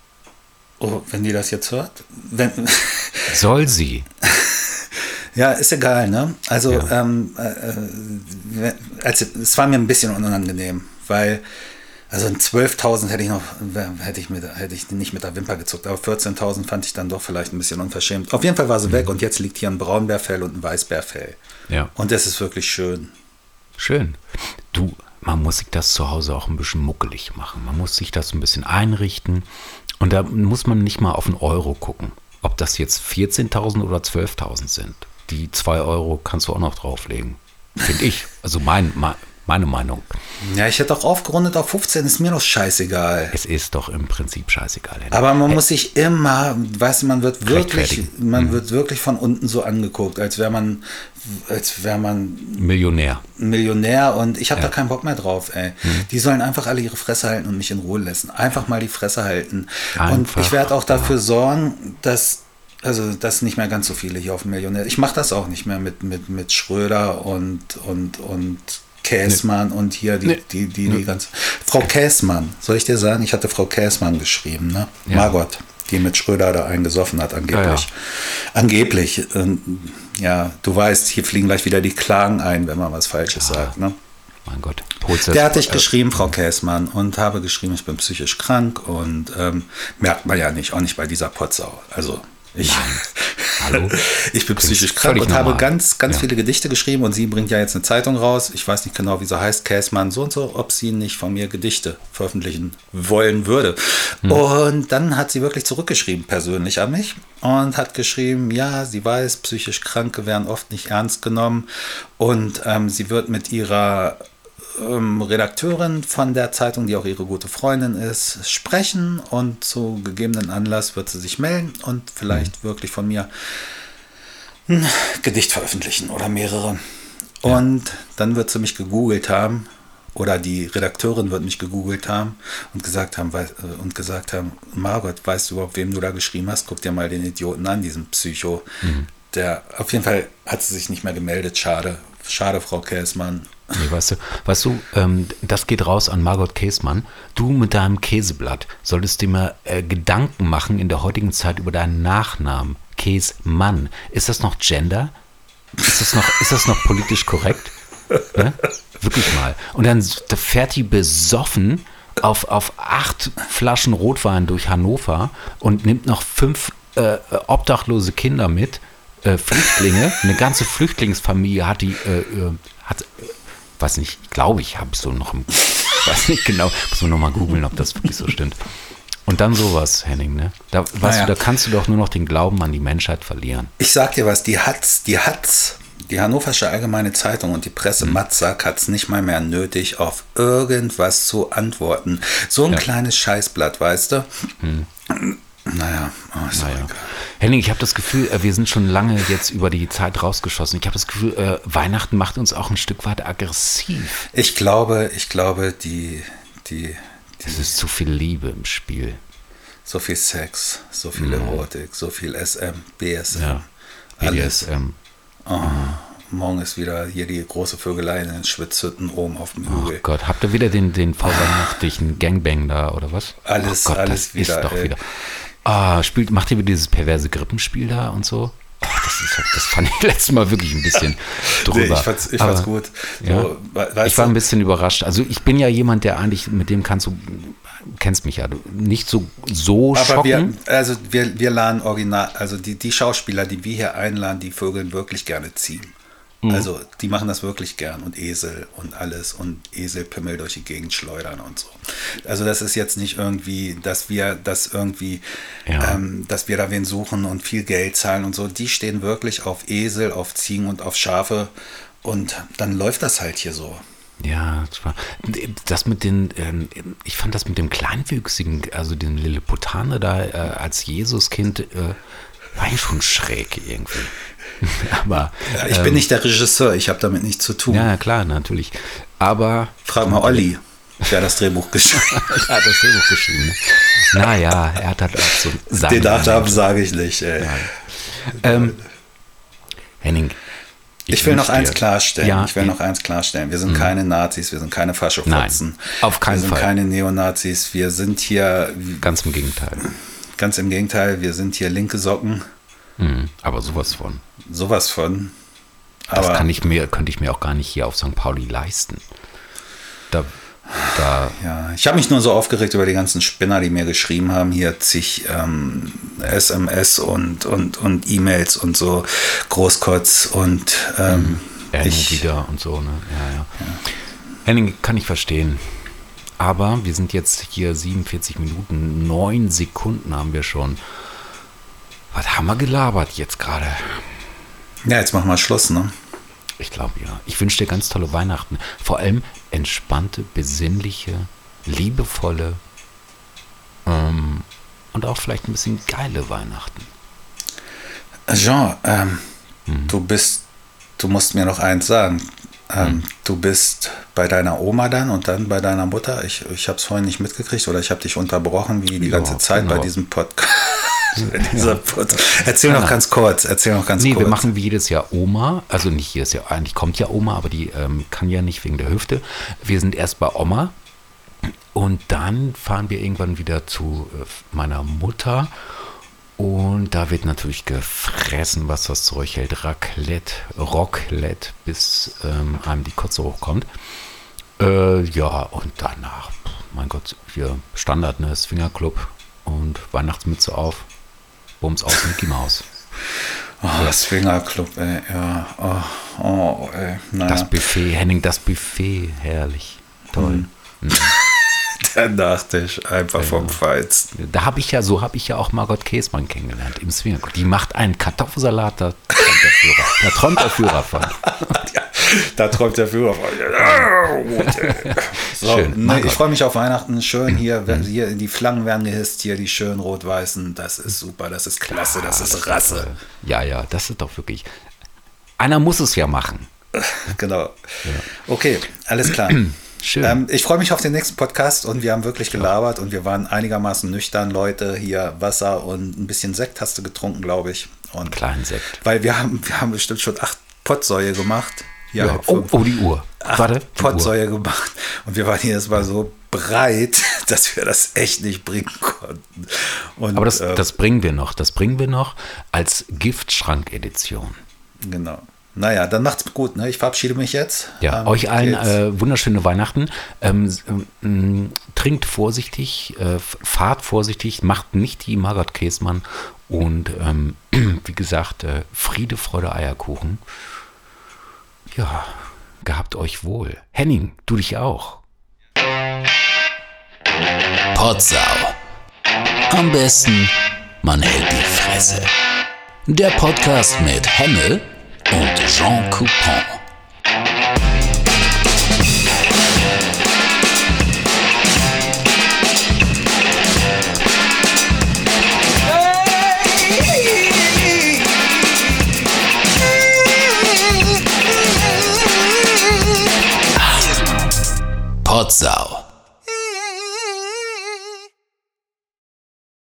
oh, wenn die das jetzt hört, wenn, Soll sie? ja, ist egal, ne? Also, Ja. ähm, äh, also, es war mir ein bisschen unangenehm, weil, also ein 12.000 hätte ich noch, hätte ich, mit, hätte ich nicht mit der Wimper gezuckt, aber 14.000 fand ich dann doch vielleicht ein bisschen unverschämt. Auf jeden Fall war sie weg und jetzt liegt hier ein Braunbärfell und ein Weißbärfell. Ja. Und das ist wirklich schön. Schön. Du, man muss sich das zu Hause auch ein bisschen muckelig machen. Man muss sich das ein bisschen einrichten. Und da muss man nicht mal auf einen Euro gucken. Ob das jetzt 14.000 oder 12.000 sind. Die 2 Euro kannst du auch noch drauflegen. Finde ich. Also mein, mein, meine Meinung. Ja, ich hätte auch aufgerundet auf 15, ist mir doch scheißegal. Es ist doch im Prinzip scheißegal. Henning. Aber man muss sich immer, weißt du, man wird wirklich, man wird wirklich von unten so angeguckt, als wäre man, als wäre man Millionär. Millionär und ich habe da keinen Bock mehr drauf, ey. Mhm. Die sollen einfach alle ihre Fresse halten und mich in Ruhe lassen. Einfach mal die Fresse halten. und Einfach, ich werde auch dafür sorgen, dass also dass nicht mehr ganz so viele hier auf dem Millionär. Ich mache das auch nicht mehr mit, mit, mit Schröder und, und, und Käsmann und hier die, Nee. die, die, die ganze. Frau Käsmann, soll ich dir sagen, ich hatte Frau Käsmann geschrieben, ne? Ja. Margot. die mit Schröder da eingesoffen hat, angeblich. Ja, ja. Angeblich. ähm, ja, du weißt, hier fliegen gleich wieder die Klagen ein, wenn man was Falsches sagt. Ne? Mein Gott. Das- Der hat dich äh, geschrieben, Frau Käßmann, und habe geschrieben, ich bin psychisch krank und ähm, merkt man ja nicht, auch nicht bei dieser Potsau. Also ich, Hallo? ich bin psychisch krank und habe ganz, ganz Ja. viele Gedichte geschrieben und sie bringt ja jetzt eine Zeitung raus. Ich weiß nicht genau, wie sie heißt, Käßmann so und so, ob sie nicht von mir Gedichte veröffentlichen wollen würde. Hm. Und dann hat sie wirklich zurückgeschrieben, persönlich an mich, und hat geschrieben, ja, sie weiß, psychisch Kranke werden oft nicht ernst genommen und ähm, sie wird mit ihrer ähm, Redakteurin von der Zeitung, die auch ihre gute Freundin ist, sprechen und zu gegebenen Anlass wird sie sich melden und vielleicht wirklich von mir ein Gedicht veröffentlichen oder mehrere. Und dann wird sie mich gegoogelt haben oder die Redakteurin wird mich gegoogelt haben und gesagt haben, wei- äh, und gesagt haben, Margot, weißt du überhaupt, wem du da geschrieben hast? Guck dir mal den Idioten an, diesen Psycho. Der auf jeden Fall hat sie sich nicht mehr gemeldet. Schade. Schade, Frau Käßmann. Nee, weißt du, weißt du ähm, das geht raus an Margot Käßmann. Du mit deinem Käseblatt solltest dir mal äh, Gedanken machen in der heutigen Zeit über deinen Nachnamen. Käsmann. Ist das noch Gender? Ist das noch, ist das noch politisch korrekt? Ne? Wirklich mal. Und dann fährt die besoffen auf, auf acht Flaschen Rotwein durch Hannover und nimmt noch fünf äh, obdachlose Kinder mit, äh, Flüchtlinge, eine ganze Flüchtlingsfamilie hat die, äh, äh, hat, weiß nicht, glaube ich, habe ich so noch im, weiß nicht genau, muss man nochmal googeln, ob das wirklich so stimmt. Und dann sowas, Henning, ne? Da, weißt Naja. du, da kannst du doch nur noch den Glauben an die Menschheit verlieren. Ich sag dir was, die hat's, die hat's. Die Hannoversche Allgemeine Zeitung und die Presse Matzak hat's nicht mal mehr nötig, auf irgendwas zu antworten. So ein Ja. kleines Scheißblatt, weißt du? Naja, oh, ist Naja. Henning, ich habe das Gefühl, äh, wir sind schon lange jetzt über die Zeit rausgeschossen. Ich habe das Gefühl, äh, Weihnachten macht uns auch ein Stück weit aggressiv. Ich glaube, ich glaube, die, die, Es ist zu viel Liebe im Spiel. so viel Sex, so viel Erotik, so viel SM, BSM. Ja. Alles. BDSM. Oh, morgen ist wieder hier die große Vögelei in den Schwitzhütten oben auf dem Oh Hügel. Gott, habt ihr wieder den, den vorweihnachtlichen Gangbang da oder was? Alles- oh Gott, alles wieder, Ist doch ey. wieder. Ah, spielt, macht ihr wieder dieses perverse Grippenspiel da und so? Oh, das, ist, das fand ich letztes Mal wirklich ein bisschen drüber. Nee, ich fand's, ich fand's Aber- gut. Ja. So, weißt ich war ein bisschen überrascht. Also ich bin ja jemand, der eigentlich, mit dem kannst du, kennst mich ja, nicht so, so Aber wir, schocken. also wir, wir laden original, also die, die Schauspieler, die wir hier einladen, die Vögeln wirklich gerne ziehen. Mhm. Also die machen das wirklich gern und Esel und alles und Eselpimmel durch die Gegend schleudern und so. Also das ist jetzt nicht irgendwie, dass wir das irgendwie, Ja. ähm, dass wir da wen suchen und viel Geld zahlen und so. Die stehen wirklich auf Esel, auf Ziegen und auf Schafe und dann läuft das halt hier so. Ja, das war, das mit den, ähm, ich fand das mit dem Kleinwüchsigen, also den Lilliputaner da äh, als Jesuskind, äh, war ja schon schräg irgendwie. Aber Ja, ich bin nicht der Regisseur, ich habe damit nichts zu tun. Ähm, ja, klar, natürlich. Aber Frag mal Olli, der hat das Drehbuch geschrieben. er hat das Drehbuch geschrieben. Ne? Naja, er hat halt auch so seine Den Nachnamen sage ich nicht. Ey. Ähm, Henning. Ich, will noch eins klarstellen. Ja, ich will noch eins klarstellen. Wir sind keine Nazis, wir sind keine Faschofotzen. Nein, auf keinen Wir sind Fall. keine Neonazis. Wir sind hier, Ganz im Gegenteil. Ganz im Gegenteil, wir sind hier linke Socken. Mhm, aber sowas von. Sowas von. Das Aber kann ich mir, könnte ich mir auch gar nicht hier auf St. Pauli leisten. Da, da, ja, ich habe mich nur so aufgeregt über die ganzen Spinner, die mir geschrieben haben, hier zig ähm, SMS und, und, und E-Mails und so, Großkotz und ähm, er ich, wieder und so, ne? Ja, ja. Henning, kann ich verstehen. Aber wir sind jetzt hier 47 Minuten, 9 Sekunden haben wir schon. Was haben wir gelabert jetzt gerade? ja, jetzt machen wir Schluss, ne? Ich glaube ja. Ich wünsche dir ganz tolle Weihnachten. Vor allem entspannte, besinnliche, liebevolle ähm, und auch vielleicht ein bisschen geile Weihnachten. Jean, ähm, Mhm. du bist, du musst mir noch eins sagen. Ähm, Mhm. Du bist bei deiner Oma dann und dann bei deiner Mutter. Ich, ich habe es vorhin nicht mitgekriegt oder ich habe dich unterbrochen, wie die Ja, ganze Zeit bei genau. diesem Podcast. Pod erzähl noch ganz kurz, erzähl noch ganz Nee, kurz. wir machen wie jedes Jahr Oma. Also nicht jedes Jahr, eigentlich kommt ja Oma, aber die ähm, kann ja nicht wegen der Hüfte. Wir sind erst bei Oma. Und dann fahren wir irgendwann wieder zu äh, meiner Mutter. Und da wird natürlich gefressen, was das Zeug hält. Raclette, Rocklette, bis ähm, einem die Kotze hochkommt. Äh, ja, und danach, mein Gott, hier Standard, ne, Swingerclub und Weihnachtsmütze auf. Bums aus Mickey Maus. Oh, Swingerclub, ey, ja. Oh, oh ey, naja. Das Buffet, Henning, das Buffet, herrlich. Toll. Mhm. Der Nachtisch, einfach ja. vom Feinsten. Da habe ich ja, so habe ich ja auch Margot Käsmann kennengelernt im Swingerclub. Die macht einen Kartoffelsalat, da träumt der Führer, da träumt der Führer von. ja, da träumt der Führer von. so, Schön. Nee, ich freue mich auf Weihnachten. Schön hier, mhm. hier die Flaggen werden gehisst, hier die schönen rot-weißen. Das ist super, das ist klasse, das ist Rasse. Ja, ja, das ist doch wirklich. Einer muss es ja machen. genau. Ja. Okay, alles klar. Schön. Ähm, ich freue mich auf den nächsten Podcast und wir haben wirklich gelabert und wir waren einigermaßen nüchtern, Leute. Hier Wasser und ein bisschen Sekt hast du getrunken, glaube ich. Und Kleinen Sekt. Weil wir haben, wir haben bestimmt schon acht Potsäue gemacht. Ja, ja. Oh, oh, die Uhr. Warte. Potsäue gemacht. Und wir waren hier, es war so breit, dass wir das echt nicht bringen konnten. Und, Aber das, äh, das bringen wir noch. Das bringen wir noch als Giftschrank-Edition. Genau. Naja, dann macht's gut. Ne? Ich verabschiede mich jetzt. Ja, ähm, euch allen äh, wunderschöne Weihnachten. Ähm, ähm, trinkt vorsichtig, äh, fahrt vorsichtig, macht nicht die Margot Käsmann und ähm, wie gesagt, äh, Friede, Freude, Eierkuchen. Ja, gehabt euch wohl. Henning, du dich auch. Potsau. Am besten, man hält die Fresse. Der Podcast mit Hemmel Jean Coupon. Potsau.